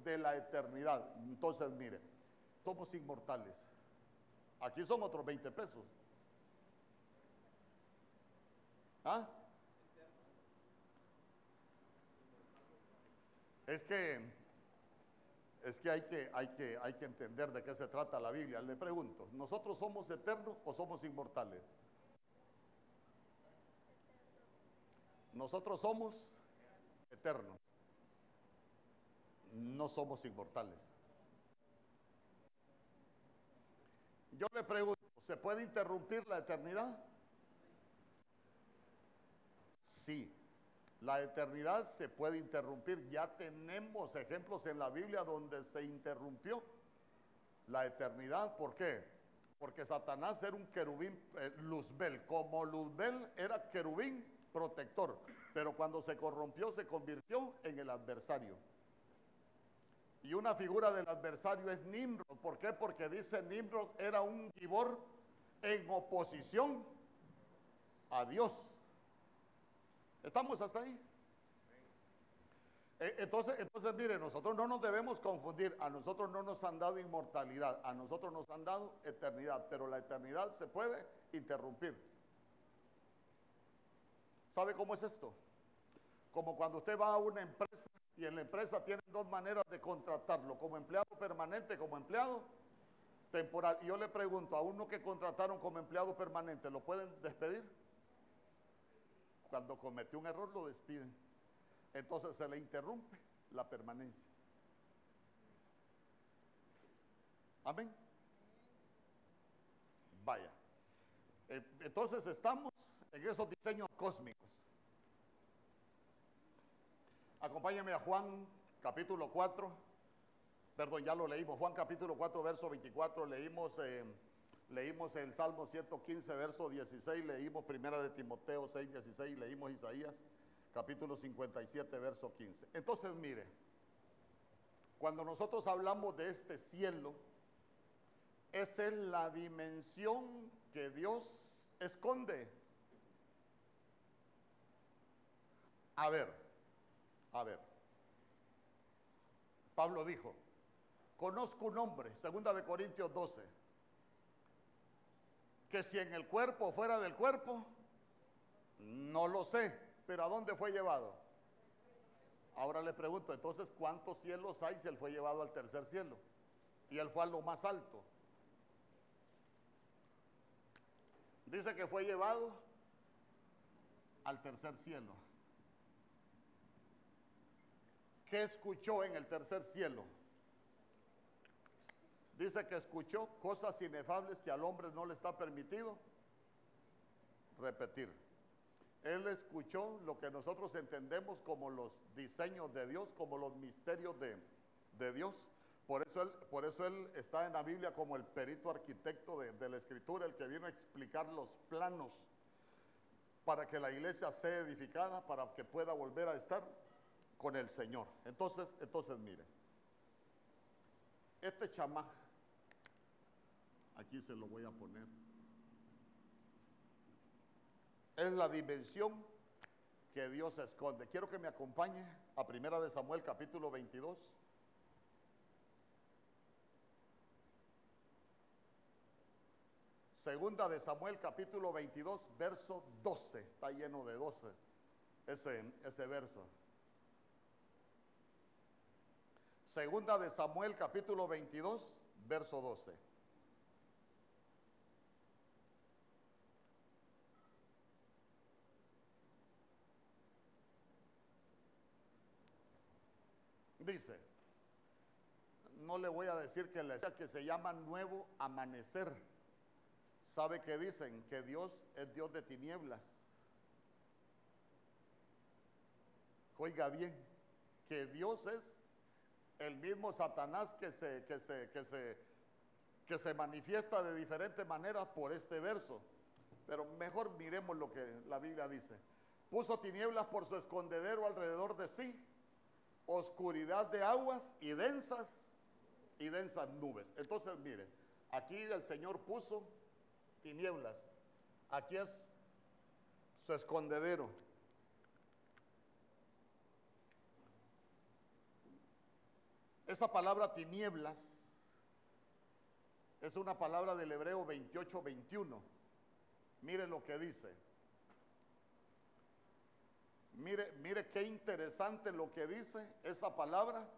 de la eternidad. Entonces, mire, somos inmortales. Aquí son otros 20 pesos. ¿Ah? Es que es que hay que, hay que hay que entender de qué se trata la Biblia. Le pregunto, ¿nosotros somos eternos o somos inmortales? Nosotros somos eternos. No somos inmortales. Yo le pregunto, ¿se puede interrumpir la eternidad? Sí, la eternidad se puede interrumpir. Ya tenemos ejemplos en la Biblia donde se interrumpió la eternidad. ¿Por qué? Porque Satanás era un querubín eh, Luzbel. Como Luzbel era querubín, protector, pero cuando se corrompió se convirtió en el adversario. Y una figura del adversario es Nimrod. ¿Por qué? Porque dice Nimrod era un gibor en oposición a Dios. ¿Estamos hasta ahí? E, entonces, entonces, mire, nosotros no nos debemos confundir. A nosotros no nos han dado inmortalidad, a nosotros nos han dado eternidad, pero la eternidad se puede interrumpir. ¿Sabe cómo es esto? Como cuando usted va a una empresa y en la empresa tienen dos maneras de contratarlo, como empleado permanente, como empleado temporal. Y yo le pregunto, a uno que contrataron como empleado permanente, ¿lo pueden despedir? Cuando cometió un error lo despiden. Entonces se le interrumpe la permanencia. Amén. Vaya. Eh, entonces estamos en esos diseños cósmicos. Acompáñame a Juan capítulo 4, perdón, ya lo leímos, Juan capítulo 4, verso 24, leímos, eh, leímos el Salmo 115, verso 16, leímos Primera de Timoteo 6, 16, leímos Isaías capítulo 57, verso 15. Entonces, mire, cuando nosotros hablamos de este cielo, esa es la dimensión que Dios esconde. A ver, a ver. Pablo dijo, conozco un hombre, segunda de Corintios 12, que si en el cuerpo o fuera del cuerpo, no lo sé, pero ¿a dónde fue llevado? Ahora le pregunto, entonces, ¿cuántos cielos hay si él fue llevado al tercer cielo? Y él fue a lo más alto. Dice que fue llevado al tercer cielo. ¿Qué escuchó en el tercer cielo? Dice que escuchó cosas inefables que al hombre no le está permitido repetir. Él escuchó lo que nosotros entendemos como los diseños de Dios, como los misterios de, de Dios. Por eso, él, por eso él está en la Biblia como el perito arquitecto de, de la escritura, el que viene a explicar los planos para que la iglesia sea edificada, para que pueda volver a estar con el Señor. Entonces, entonces mire, este chamá, aquí se lo voy a poner, es la dimensión que Dios esconde. Quiero que me acompañe a Primera de Samuel capítulo 22. Segunda de Samuel capítulo 22, verso 12. Está lleno de 12 ese, ese verso. Segunda de Samuel capítulo 22, verso 12. Dice, no le voy a decir que, le, que se llama nuevo amanecer. ¿Sabe qué dicen? Que Dios es Dios de tinieblas. Oiga bien, que Dios es el mismo Satanás que se, que se, que se, que se manifiesta de diferentes maneras por este verso. Pero mejor miremos lo que la Biblia dice. Puso tinieblas por su escondedero alrededor de sí, oscuridad de aguas y densas y densas nubes. Entonces, mire, aquí el Señor puso tinieblas. Aquí es su escondedero. Esa palabra tinieblas es una palabra del hebreo 28-21. Mire lo que dice. Mire, mire qué interesante lo que dice esa palabra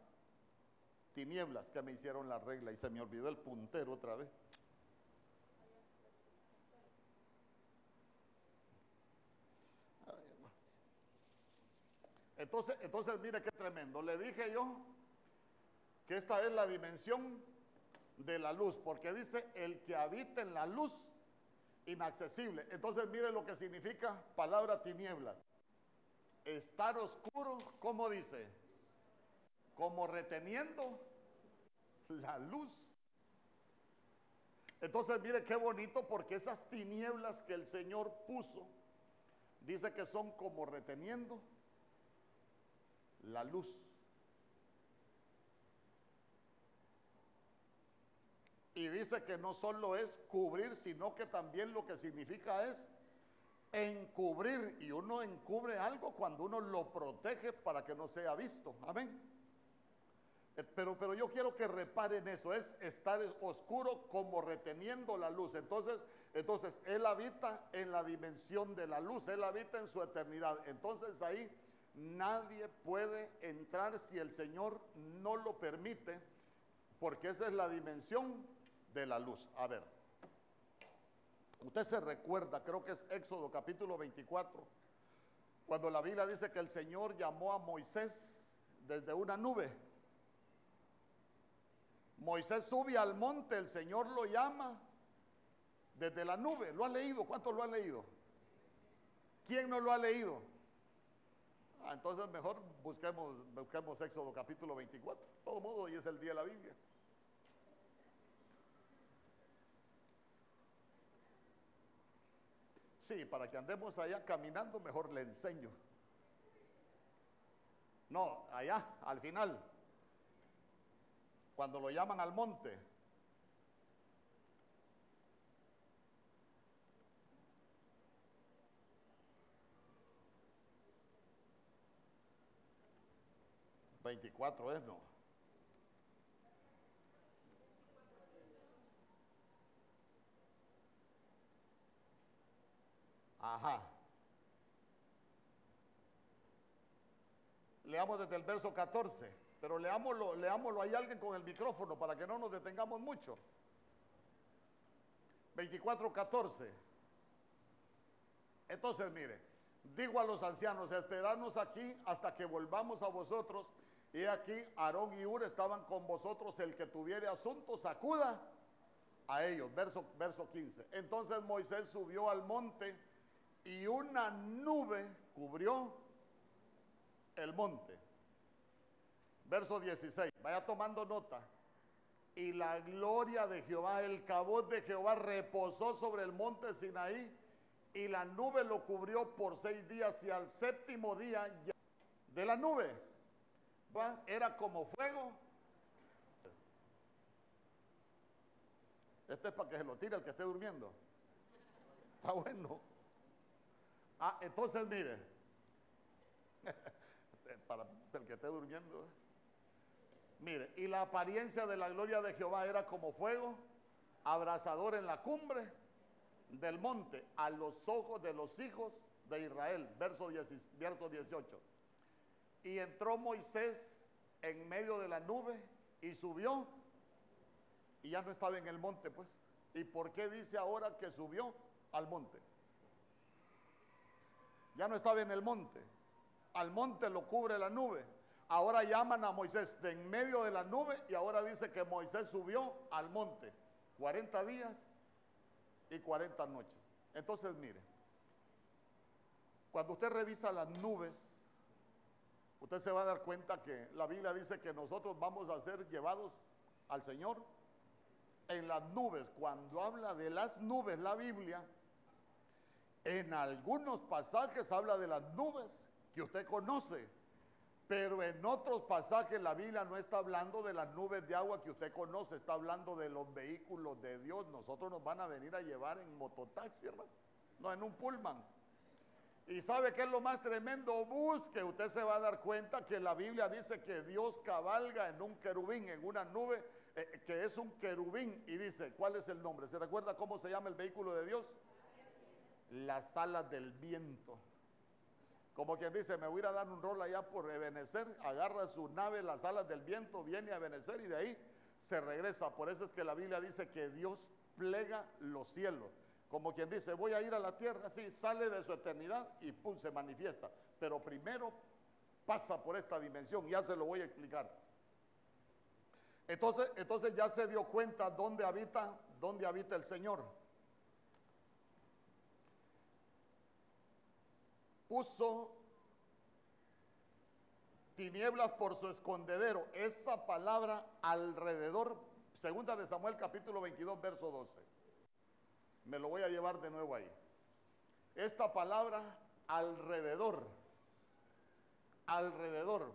tinieblas que me hicieron la regla y se me olvidó el puntero otra vez. Entonces, entonces mire qué tremendo. Le dije yo que esta es la dimensión de la luz, porque dice el que habita en la luz inaccesible. Entonces mire lo que significa palabra tinieblas. Estar oscuro, ¿cómo dice? Como reteniendo la luz. Entonces mire qué bonito porque esas tinieblas que el Señor puso, dice que son como reteniendo la luz. Y dice que no solo es cubrir, sino que también lo que significa es encubrir. Y uno encubre algo cuando uno lo protege para que no sea visto. Amén. Eh, pero, pero yo quiero que reparen eso, es estar oscuro como reteniendo la luz. Entonces, entonces, Él habita en la dimensión de la luz, Él habita en su eternidad. Entonces ahí nadie puede entrar si el Señor no lo permite, porque esa es la dimensión de la luz. A ver, usted se recuerda, creo que es Éxodo capítulo 24, cuando la Biblia dice que el Señor llamó a Moisés desde una nube. Moisés sube al monte, el Señor lo llama desde la nube. ¿Lo ha leído? ¿Cuántos lo han leído? ¿Quién no lo ha leído? Ah, entonces mejor busquemos, busquemos Éxodo capítulo 24. De todo modo, hoy es el día de la Biblia. Sí, para que andemos allá caminando, mejor le enseño. No, allá, al final, cuando lo llaman al monte. Veinticuatro es, ¿no? Ajá. Leamos desde el verso 14, pero leámoslo, leámoslo hay alguien con el micrófono para que no nos detengamos mucho. 24, 14. Entonces, mire, digo a los ancianos, esperadnos aquí hasta que volvamos a vosotros. Y aquí Aarón y Ur estaban con vosotros, el que tuviere asunto, sacuda a ellos. Verso, verso 15. Entonces Moisés subió al monte y una nube cubrió el monte. Verso 16. Vaya tomando nota. Y la gloria de Jehová, el cabot de Jehová reposó sobre el monte Sinaí y la nube lo cubrió por seis días y al séptimo día de la nube era como fuego. Este es para que se lo tire el que esté durmiendo. Está bueno. Ah, entonces mire, para el que esté durmiendo. Mire, y la apariencia de la gloria de Jehová era como fuego, abrasador en la cumbre del monte, a los ojos de los hijos de Israel. Verso, 18. Y entró Moisés en medio de la nube y subió y ya no estaba en el monte, pues. ¿Y por qué dice ahora que subió al monte? Ya no estaba en el monte. Al monte lo cubre la nube. Ahora llaman a Moisés de en medio de la nube y ahora dice que Moisés subió al monte. 40 días y 40 noches. Entonces, mire, cuando usted revisa las nubes, usted se va a dar cuenta que la Biblia dice que nosotros vamos a ser llevados al Señor en las nubes. Cuando habla de las nubes la Biblia, en algunos pasajes habla de las nubes que usted conoce, pero en otros pasajes la Biblia no está hablando de las nubes de agua que usted conoce, está hablando de los vehículos de Dios. Nosotros nos van a venir a llevar en mototaxi, hermano, no en un pullman. Y sabe qué es lo más tremendo, busque, usted se va a dar cuenta que la Biblia dice que Dios cabalga en un querubín, en una nube, eh, que es un querubín. Y dice, ¿cuál es el nombre? ¿Se recuerda cómo se llama el vehículo de Dios? Las alas del viento. Como quien dice, me voy a dar un rol allá por Ebenecer, agarra su nave, las alas del viento, viene a Ebenecer y de ahí se regresa. Por eso es que la Biblia dice que Dios plega los cielos. Como quien dice, voy a ir a la tierra, así sale de su eternidad y pum, se manifiesta. Pero primero pasa por esta dimensión, ya se lo voy a explicar. Entonces, entonces ya se dio cuenta dónde habita, dónde habita el Señor. Puso tinieblas por su escondedero. Esa palabra alrededor, segunda de Samuel capítulo 22, verso 12. Me lo voy a llevar de nuevo ahí. Esta palabra alrededor, alrededor,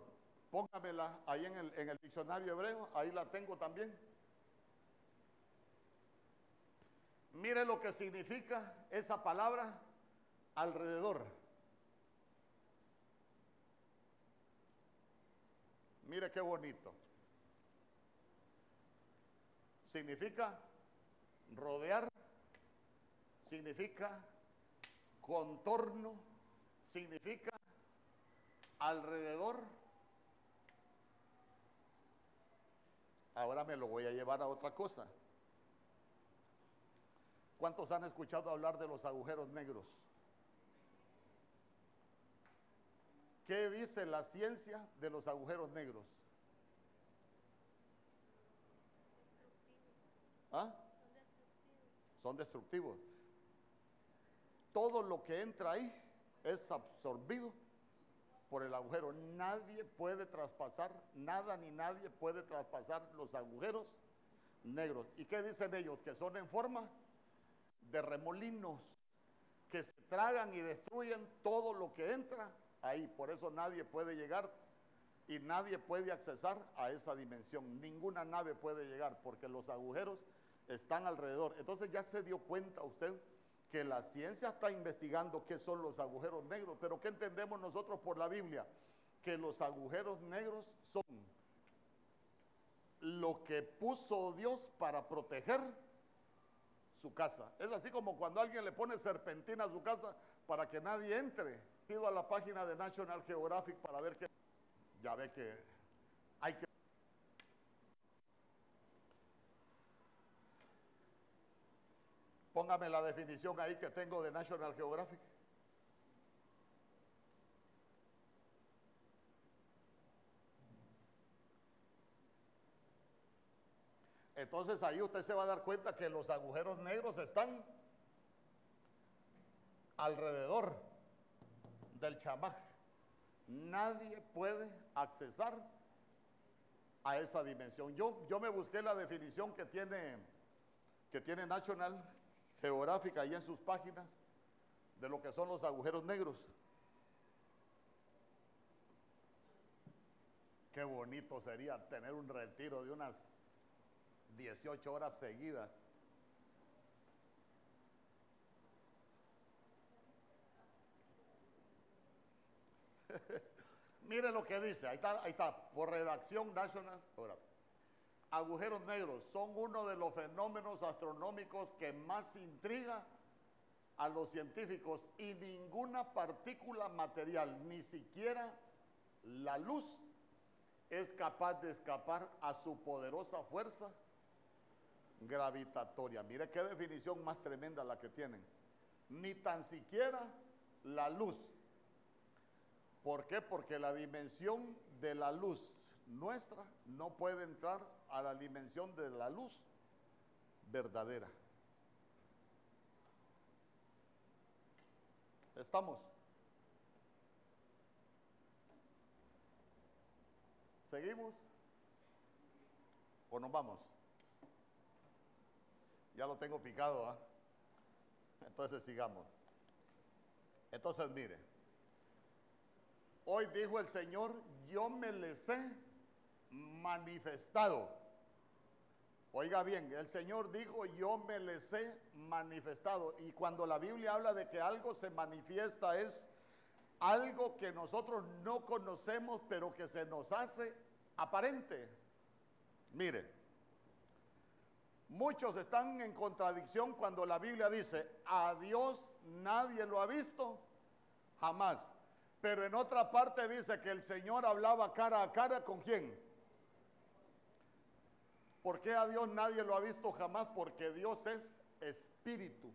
póngamela ahí en el, en el diccionario hebreo, ahí la tengo también. Mire lo que significa esa palabra alrededor. Mire qué bonito. Significa rodear, significa contorno, significa alrededor. Ahora me lo voy a llevar a otra cosa. ¿Cuántos han escuchado hablar de los agujeros negros? ¿Qué dice la ciencia de los agujeros negros? ¿Ah? Son destructivos. Todo lo que entra ahí es absorbido por el agujero. Nadie puede traspasar, nada ni nadie puede traspasar los agujeros negros. ¿Y qué dicen ellos? Que son en forma de remolinos que se tragan y destruyen todo lo que entra ahí. Por eso nadie puede llegar y nadie puede accesar a esa dimensión. Ninguna nave puede llegar porque los agujeros están alrededor. Entonces ya se dio cuenta usted que la ciencia está investigando qué son los agujeros negros, pero ¿qué entendemos nosotros por la Biblia? Que los agujeros negros son lo que puso Dios para proteger su casa. Es así como cuando alguien le pone serpentina a su casa para que nadie entre ido a la página de National Geographic para ver que ya ve que hay que Póngame la definición ahí que tengo de National Geographic. Entonces ahí usted se va a dar cuenta que los agujeros negros están alrededor del chamaj. Nadie puede accesar a esa dimensión. Yo, yo me busqué la definición que tiene, que tiene National Geographic ahí en sus páginas de lo que son los agujeros negros. Qué bonito sería tener un retiro de unas 18 horas seguidas. Mire lo que dice, ahí está, ahí está, por redacción nacional. agujeros negros son uno de los fenómenos astronómicos que más intriga a los científicos y ninguna partícula material, ni siquiera la luz, es capaz de escapar a su poderosa fuerza gravitatoria. Mire qué definición más tremenda la que tienen. Ni tan siquiera la luz. ¿Por qué? Porque la dimensión de la luz nuestra no puede entrar a la dimensión de la luz verdadera. ¿Estamos? ¿Seguimos? ¿O nos vamos? Ya lo tengo picado, ¿ah? Entonces sigamos. Entonces mire, hoy dijo el Señor, yo me les he manifestado. Oiga bien, el Señor dijo, yo me les he manifestado. Y cuando la Biblia habla de que algo se manifiesta es algo que nosotros no conocemos, pero que se nos hace aparente. Mire, muchos están en contradicción cuando la Biblia dice, a Dios nadie lo ha visto, jamás. Pero en otra parte dice que el Señor hablaba cara a cara con quién. ¿Por qué a Dios nadie lo ha visto jamás? Porque Dios es espíritu.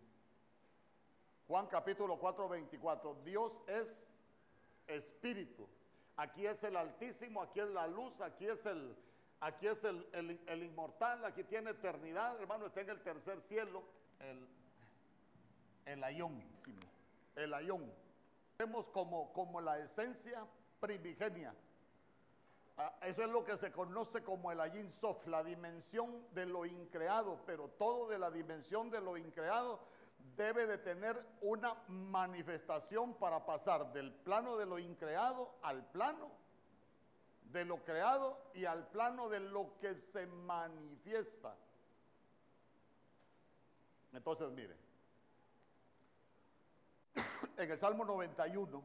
Juan capítulo 4, 24. Dios es espíritu. Aquí es el Altísimo, aquí es la luz, aquí es el, aquí es el, inmortal, aquí tiene eternidad, hermano, está en el tercer cielo, el, el ayón, el ayón. Como, como la esencia primigenia. Ah, eso es lo que se conoce como el Ayin Sof, la dimensión de lo increado, pero todo de la dimensión de lo increado debe de tener una manifestación para pasar del plano de lo increado al plano de lo creado y al plano de lo que se manifiesta. Entonces, mire, en el Salmo 91,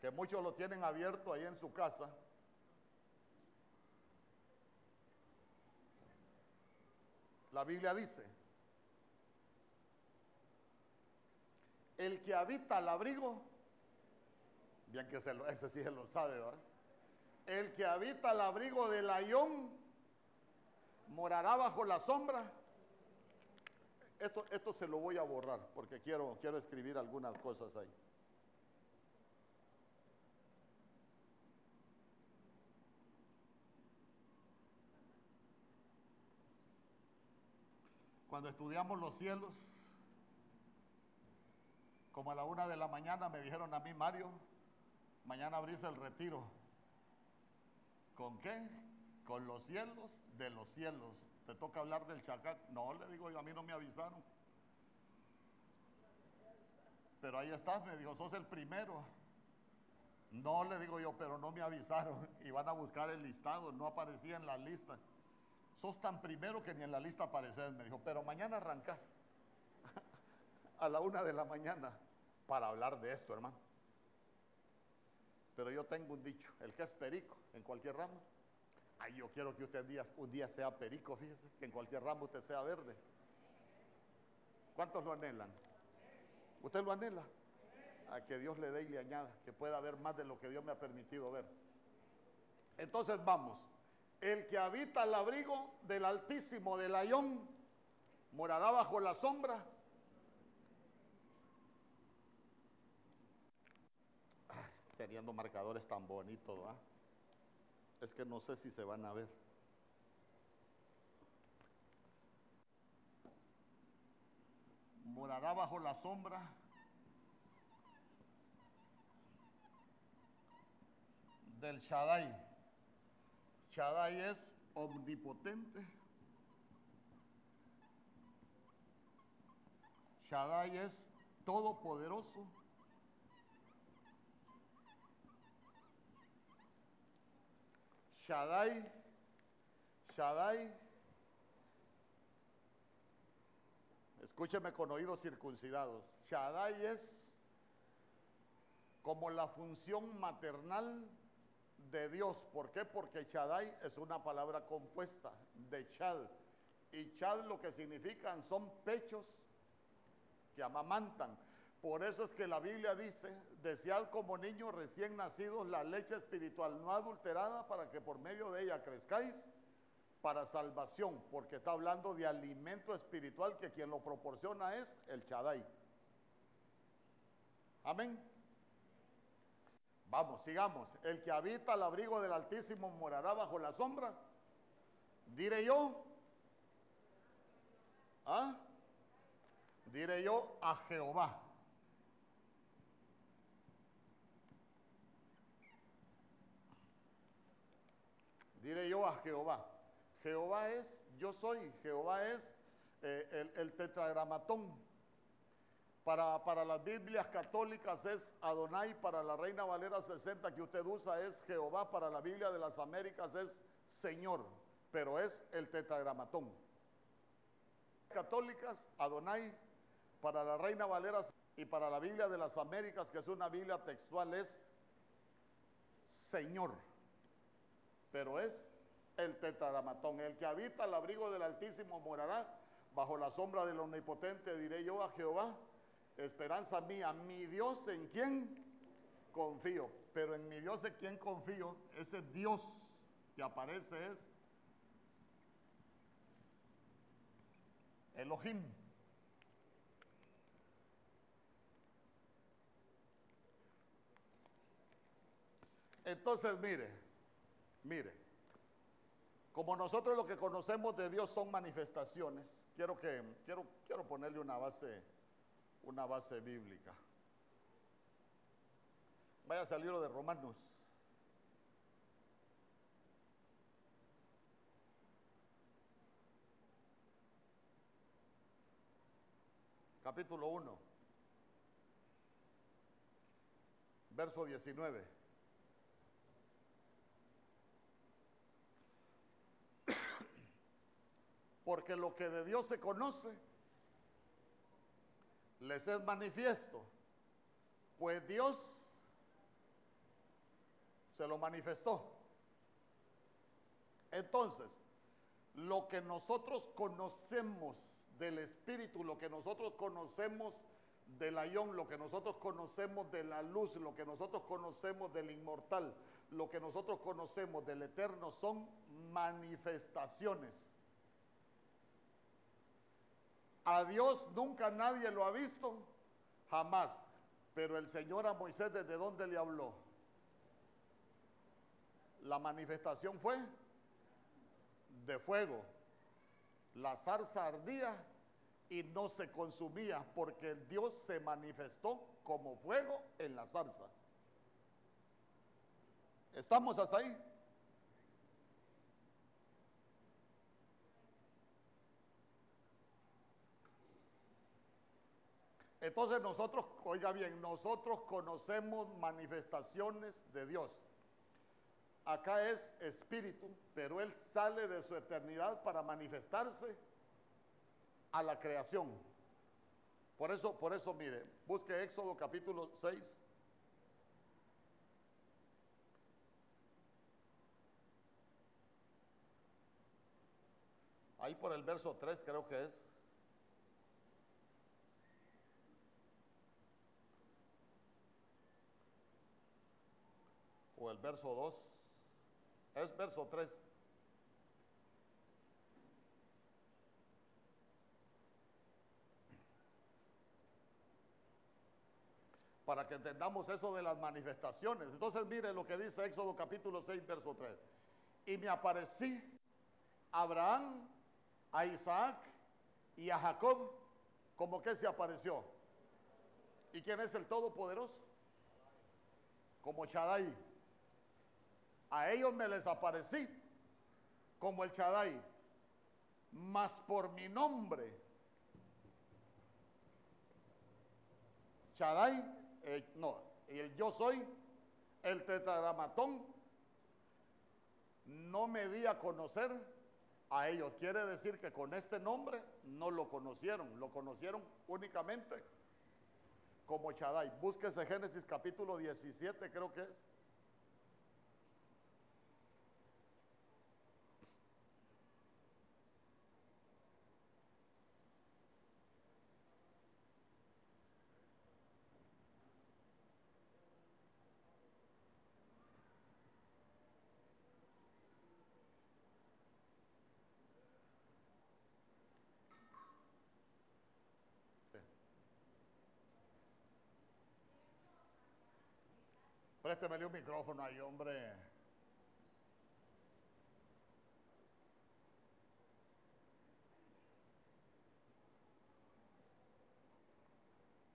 que muchos lo tienen abierto ahí en su casa, la Biblia dice, el que habita al abrigo, bien que lo, ese sí se lo sabe, ¿verdad? El que habita al abrigo del ayón morará bajo la sombra. Esto, esto se lo voy a borrar porque quiero, quiero escribir algunas cosas ahí. Cuando estudiamos los cielos, como a la una de la mañana me dijeron a mí, Mario, mañana abrís el retiro. ¿Con qué? Con los cielos de los cielos. ¿Te toca hablar del chacat? No, le digo yo, a mí no me avisaron. Pero ahí estás, me dijo, sos el primero. No, le digo yo, pero no me avisaron. Y van a buscar el listado, no aparecía en la lista. Sos tan primero que ni en la lista apareces, me dijo, pero mañana arrancás a la una de la mañana para hablar de esto, hermano. Pero yo tengo un dicho, el que es perico en cualquier ramo. Ay, yo quiero que usted un día, un día sea perico, fíjese, que en cualquier ramo usted sea verde. ¿Cuántos lo anhelan? ¿Usted lo anhela? A que Dios le dé y le añada, que pueda ver más de lo que Dios me ha permitido ver. Entonces vamos, el que habita al abrigo del Altísimo, del Ayón, morará bajo la sombra teniendo marcadores tan bonitos, es que no sé si se van a ver. Morará bajo la sombra del Shaddai. Shaddai es omnipotente. Shaddai es todopoderoso. Shaddai, Shaddai, escúcheme con oídos circuncidados. Shaddai es como la función maternal de Dios. ¿Por qué? Porque Shaddai es una palabra compuesta de Chad. Y Chad lo que significan son pechos que amamantan. Por eso es que la Biblia dice, desead como niños recién nacidos la leche espiritual no adulterada para que por medio de ella crezcáis para salvación, porque está hablando de alimento espiritual que quien lo proporciona es el Chadai. Amén. Vamos, sigamos. El que habita al abrigo del Altísimo morará bajo la sombra. Diré yo. ¿Ah? Diré yo a Jehová. Diré yo a Jehová. Jehová es, yo soy, Jehová es eh, el, tetragramatón. Para, para, las Biblias católicas es Adonai, para la Reina Valera 60 que usted usa es Jehová, para la Biblia de las Américas es Señor, pero es el tetragramatón. Católicas, Adonai, para la Reina Valera y para la Biblia de las Américas, que es una Biblia textual, es Señor pero es el tetragramatón. El que habita el abrigo del Altísimo morará bajo la sombra del Omnipotente, diré yo a Jehová, esperanza mía, mi Dios en quien confío. Pero en mi Dios en quien confío, ese Dios que aparece es Elohim. Entonces, mire, Mire, como nosotros lo que conocemos de Dios son manifestaciones, quiero que quiero quiero ponerle una base una base bíblica. Vaya a salir de Romanos. Capítulo 1. Verso 19. Porque lo que de Dios se conoce les es manifiesto. Pues Dios se lo manifestó. Entonces, lo que nosotros conocemos del Espíritu, lo que nosotros conocemos del ayón, lo que nosotros conocemos de la luz, lo que nosotros conocemos del inmortal, lo que nosotros conocemos del eterno son manifestaciones. A Dios nunca nadie lo ha visto, jamás. Pero el Señor a Moisés, ¿desde dónde le habló? La manifestación fue de fuego. La zarza ardía y no se consumía porque Dios se manifestó como fuego en la zarza. ¿Estamos hasta ahí? Entonces nosotros, oiga bien, nosotros conocemos manifestaciones de Dios. Acá es espíritu, pero Él sale de su eternidad para manifestarse a la creación. Por eso, por eso, mire, busque Éxodo capítulo 6. Ahí por el verso 3 creo que es. El verso 2, es verso 3. Para que entendamos eso de las manifestaciones. Entonces mire lo que dice Éxodo capítulo 6, verso 3. Y me aparecí a Abraham, a Isaac y a Jacob ¿Cómo que se apareció? ¿Y quién es el Todopoderoso? Como Shaddai. A ellos me les aparecí como el Shaddai, mas por mi nombre. Shaddai, eh, no, el yo soy, el tetragramatón, no me di a conocer a ellos. Quiere decir que con este nombre no lo conocieron, lo conocieron únicamente como Shaddai. Búsquese Génesis capítulo 17, creo que es. Préstemele un micrófono ahí, hombre.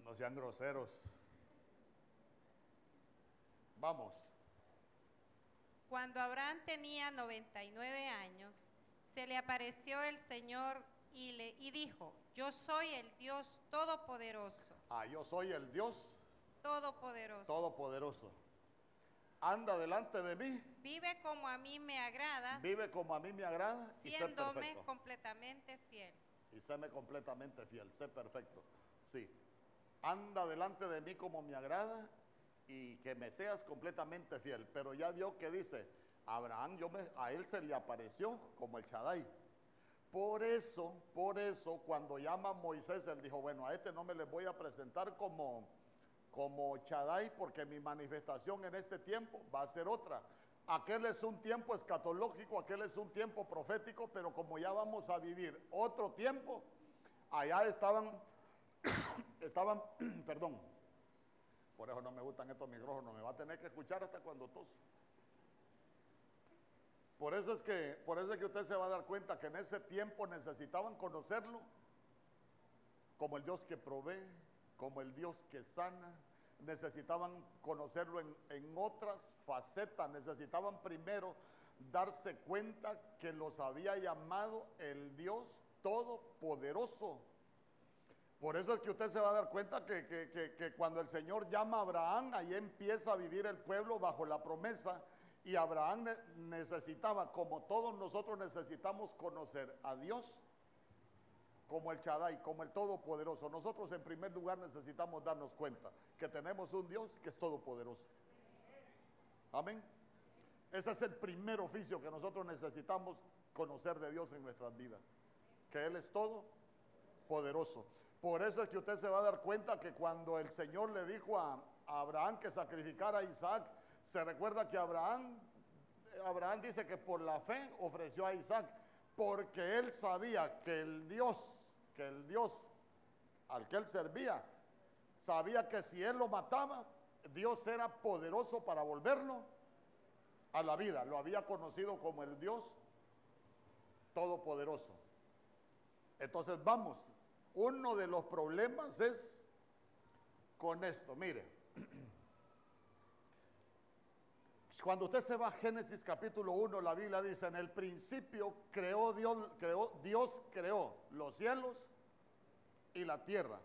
No sean groseros. Vamos. Cuando Abraham tenía 99 años, se le apareció el Señor y, le, y dijo, yo soy el Dios todopoderoso, Ah, yo soy el Dios todopoderoso. Todopoderoso. Anda delante de mí, Vive como a mí me agradas, vive como a mí me agrada y sé siéndome perfecto. completamente fiel. Y séme completamente fiel, sé perfecto. Sí. Anda delante de mí como me agrada y que me seas completamente fiel. Pero ya vio que dice, Abraham, yo me, a él se le apareció como el Shaddai. Por eso, por eso, cuando llama a Moisés, él dijo, bueno, a este no me le voy a presentar como, como Shaddai, porque mi manifestación en este tiempo va a ser otra. Aquel es un tiempo escatológico, aquel es un tiempo profético, pero como ya vamos a vivir otro tiempo, allá estaban, estaban, perdón, por eso no me gustan estos micrófonos, me va a tener que escuchar hasta cuando tos. Por eso es que, por eso es que usted se va a dar cuenta que en ese tiempo necesitaban conocerlo como el Dios que provee, como el Dios que sana. Necesitaban conocerlo en, en otras facetas. Necesitaban primero darse cuenta que los había llamado el Dios Todopoderoso. Por eso es que usted se va a dar cuenta que, que- que- que cuando el Señor llama a Abraham, ahí empieza a vivir el pueblo bajo la promesa. Y Abraham ne- necesitaba, como todos nosotros necesitamos conocer a Dios como el Shaddai, como el Todopoderoso. Nosotros en primer lugar necesitamos darnos cuenta que tenemos un Dios que es todopoderoso. Amén. Ese es el primer oficio que nosotros necesitamos conocer de Dios en nuestras vidas. Que Él es todopoderoso. Por eso es que usted se va a dar cuenta que cuando el Señor le dijo a, a Abraham que sacrificara a Isaac, se recuerda que Abraham, Abraham dice que por la fe ofreció a Isaac, porque él sabía que el Dios, el Dios al que él servía, sabía que si él lo mataba, Dios era poderoso para volverlo a la vida. Lo había conocido como el Dios todopoderoso. Entonces vamos, uno de los problemas es con esto, mire. Cuando usted se va a Génesis capítulo 1, la Biblia dice, en el principio creó Dios, creó, Dios creó los cielos y la tierra.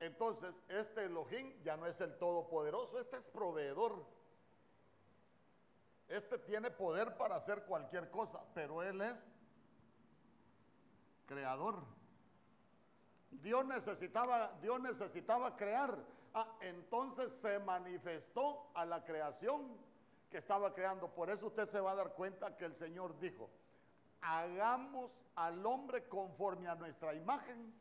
Entonces, este Elohim ya no es el todopoderoso, este es proveedor. Este tiene poder para hacer cualquier cosa, pero él es creador. Dios necesitaba, Dios necesitaba crear. Ah, entonces se manifestó a la creación que estaba creando. Por eso usted se va a dar cuenta que el Señor dijo, hagamos al hombre conforme a nuestra imagen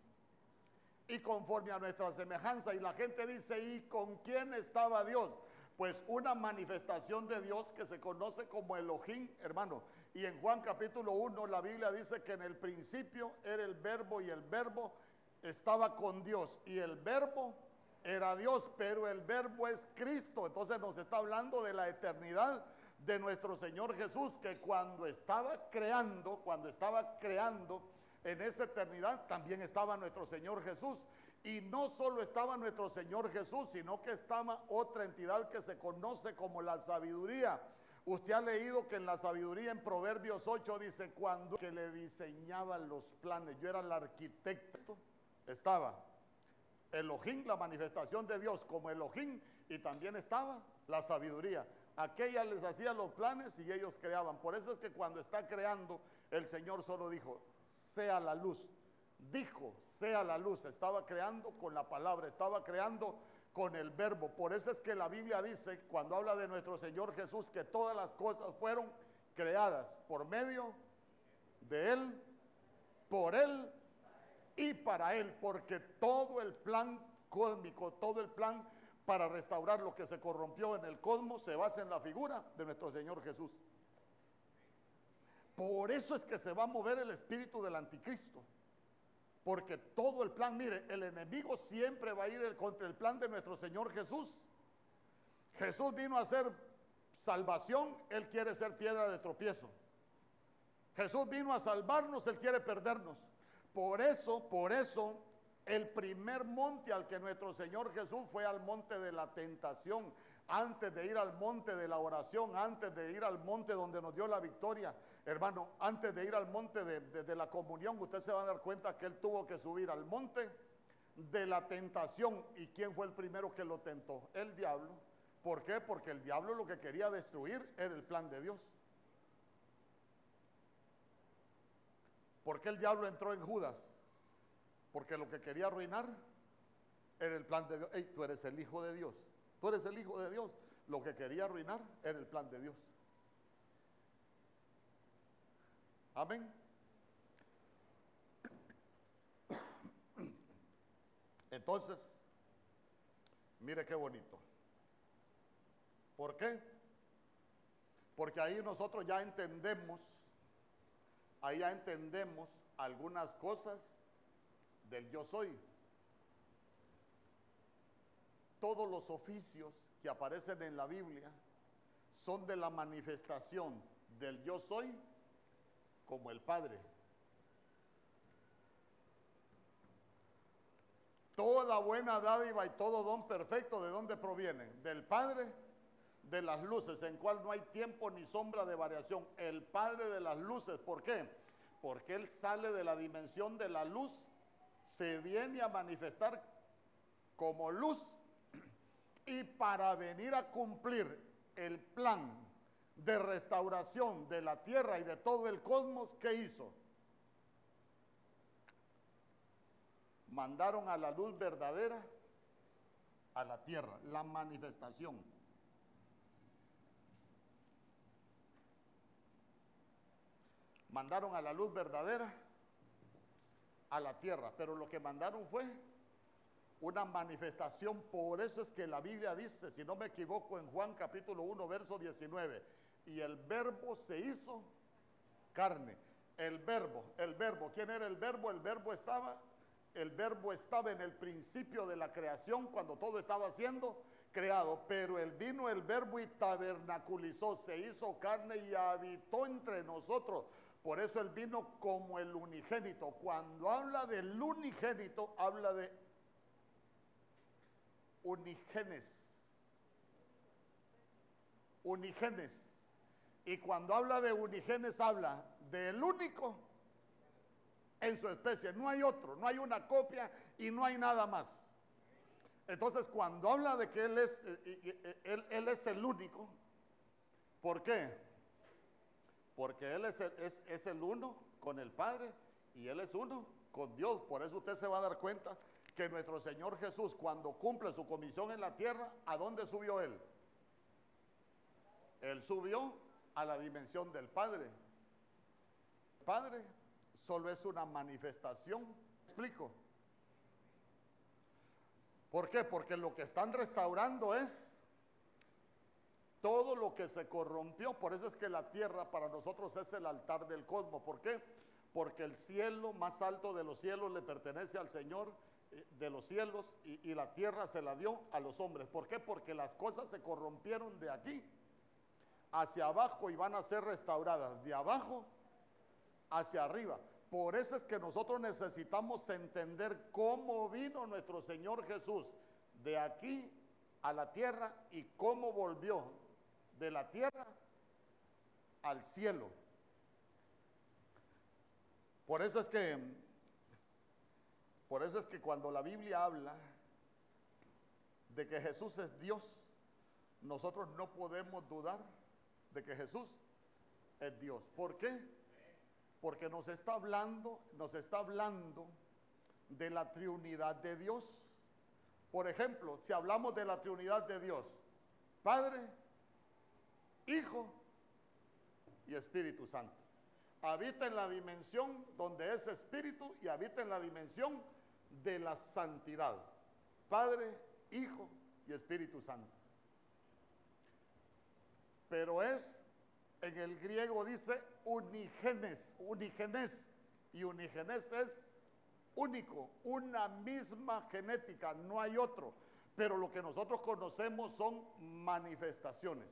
y conforme a nuestra semejanza. Y la gente dice, ¿y con quién estaba Dios? Pues una manifestación de Dios que se conoce como Elohim, hermano. Y en Juan capítulo 1 la Biblia dice que en el principio era el verbo y el verbo estaba con Dios. Y el verbo era Dios, pero el verbo es Cristo. Entonces nos está hablando de la eternidad de nuestro Señor Jesús, que cuando estaba creando, cuando estaba creando, en esa eternidad también estaba nuestro Señor Jesús. Y no solo estaba nuestro Señor Jesús, sino que estaba otra entidad que se conoce como la sabiduría. Usted ha leído que en la sabiduría en Proverbios 8 dice, cuando que le diseñaban los planes, yo era el arquitecto, estaba Elohim, la manifestación de Dios como Elohim, y también estaba la sabiduría. Aquella les hacía los planes y ellos creaban. Por eso es que cuando está creando, el Señor solo dijo, sea la luz. Dijo, sea la luz. Estaba creando con la palabra, estaba creando con el verbo. Por eso es que la Biblia dice, cuando habla de nuestro Señor Jesús, que todas las cosas fueron creadas por medio de Él, por Él y para Él, porque todo el plan cósmico, todo el plan para restaurar lo que se corrompió en el cosmos se basa en la figura de nuestro Señor Jesús. Por eso es que se va a mover el espíritu del anticristo. Porque todo el plan, mire, el enemigo siempre va a ir contra el plan de nuestro Señor Jesús. Jesús vino a hacer salvación, Él quiere ser piedra de tropiezo. Jesús vino a salvarnos, Él quiere perdernos. Por eso, por eso, el primer monte al que nuestro Señor Jesús fue al monte de la tentación, antes de ir al monte de la oración, antes de ir al monte donde nos dio la victoria. Hermano, antes de ir al monte de, la comunión, usted se va a dar cuenta que él tuvo que subir al monte de la tentación. ¿Y quién fue el primero que lo tentó? El diablo. ¿Por qué? Porque el diablo lo que quería destruir era el plan de Dios. ¿Por qué el diablo entró en Judas? Porque lo que quería arruinar era el plan de Dios. Hey, tú eres el hijo de Dios. Tú eres el hijo de Dios. Lo que quería arruinar era el plan de Dios. Amén. Entonces, mire qué bonito. ¿Por qué? Porque ahí nosotros ya entendemos ahí ya entendemos algunas cosas del yo soy. Todos los oficios que aparecen en la Biblia son de la manifestación del yo soy como el Padre. Toda buena dádiva y todo don perfecto, ¿de dónde provienen? Del Padre de las luces, en cual no hay tiempo ni sombra de variación. El Padre de las luces, ¿por qué? Porque Él sale de la dimensión de la luz, se viene a manifestar como luz y para venir a cumplir el plan de restauración de la tierra y de todo el cosmos, ¿qué hizo? Mandaron a la luz verdadera a la tierra, la manifestación. mandaron a la luz verdadera a la tierra, pero lo que mandaron fue una manifestación, por eso es que la Biblia dice, si no me equivoco, en Juan capítulo 1, verso 19, y el verbo se hizo carne. El verbo, el verbo, ¿quién era el verbo? El verbo estaba, el verbo estaba en el principio de la creación cuando todo estaba siendo creado, pero él vino el verbo y tabernaculizó, se hizo carne y habitó entre nosotros. Por eso él vino como el unigénito. Cuando habla del unigénito, habla de unigenes. Unigenes. Y cuando habla de unigenes, habla del único en su especie. No hay otro, no hay una copia y no hay nada más. Entonces, cuando habla de que Él es, eh, eh, él, él es el único, ¿por qué? Porque Él es el, es, el uno con el Padre y Él es uno con Dios. Por eso usted se va a dar cuenta que nuestro Señor Jesús, cuando cumple su comisión en la tierra, ¿a dónde subió Él? Él subió a la dimensión del Padre. Padre solo es una manifestación. ¿Explico? ¿Por qué? Porque lo que están restaurando es todo lo que se corrompió. Por eso es que la tierra para nosotros es el altar del cosmos. ¿Por qué? Porque el cielo más alto de los cielos le pertenece al Señor de los cielos y, la tierra se la dio a los hombres. ¿Por qué? Porque las cosas se corrompieron de aquí hacia abajo y van a ser restauradas de abajo hacia arriba. Por eso es que nosotros necesitamos entender cómo vino nuestro Señor Jesús de aquí a la tierra y cómo volvió de la tierra al cielo. Por eso es que por eso es que cuando la Biblia habla de que Jesús es Dios, nosotros no podemos dudar de que Jesús es Dios. ¿Por qué? Porque nos está hablando, nos está hablando de la triunidad de Dios. Por ejemplo, si hablamos de la triunidad de Dios, Padre, Hijo y Espíritu Santo. Habita en la dimensión donde es Espíritu y habita en la dimensión de la santidad. Padre, Hijo y Espíritu Santo. Pero es, en el griego dice unigenes, unigenes. Y unigenes es único, una misma genética, no hay otro. Pero lo que nosotros conocemos son manifestaciones.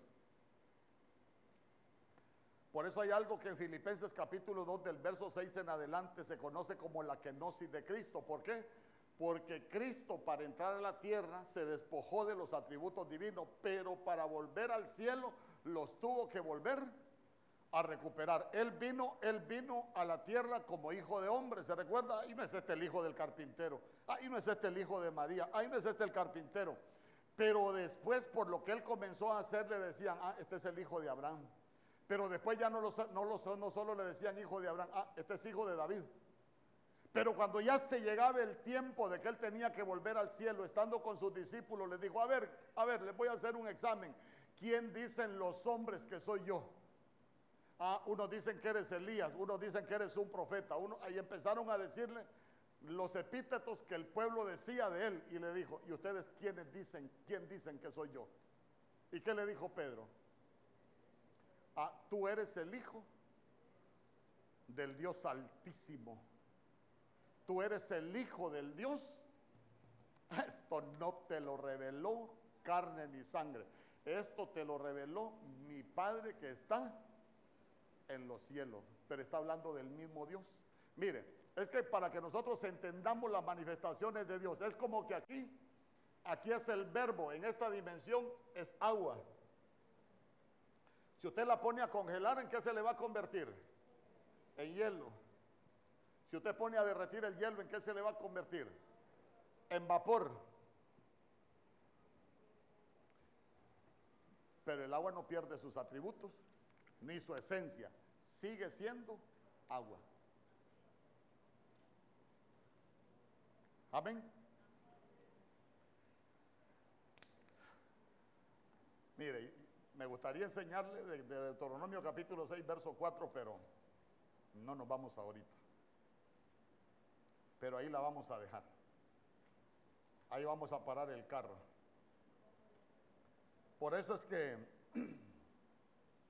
Por eso hay algo que en Filipenses capítulo 2 del verso 6 en adelante se conoce como la kenosis de Cristo. ¿Por qué? Porque Cristo para entrar a la tierra se despojó de los atributos divinos, pero para volver al cielo los tuvo que volver a recuperar. Él vino, él vino a la tierra como hijo de hombre. ¿Se recuerda? Ahí no es este el hijo del carpintero. Ahí no es este el hijo de María. Ahí no es este el carpintero. Pero después, por lo que él comenzó a hacer, le decían, ah, este es el hijo de Abraham. Pero después ya no, lo, no, lo, no solo le decían hijo de Abraham, ah, este es hijo de David. Pero cuando ya se llegaba el tiempo de que él tenía que volver al cielo, estando con sus discípulos, les dijo, a ver, a ver, les voy a hacer un examen. ¿Quién dicen los hombres que soy yo? Ah, unos dicen que eres Elías, unos dicen que eres un profeta. Uno, ahí empezaron a decirle los epítetos que el pueblo decía de él y le dijo, ¿y ustedes quiénes dicen, quién dicen que soy yo? ¿Y qué le dijo Pedro? Ah, tú eres el hijo del Dios altísimo. Tú eres el hijo del Dios. Esto no te lo reveló carne ni sangre. Esto te lo reveló mi Padre que está en los cielos. Pero está hablando del mismo Dios. Mire, es que para que nosotros entendamos las manifestaciones de Dios, es como que aquí, aquí es el verbo, en esta dimensión es agua. Si usted la pone a congelar, ¿en qué se le va a convertir? En hielo. Si usted pone a derretir el hielo, ¿en qué se le va a convertir? En vapor. Pero el agua no pierde sus atributos ni su esencia. Sigue siendo agua. Amén. Mire, me gustaría enseñarle de, Deuteronomio capítulo 6, verso 4, pero no nos vamos ahorita. Pero ahí la vamos a dejar. Ahí vamos a parar el carro. Por eso es que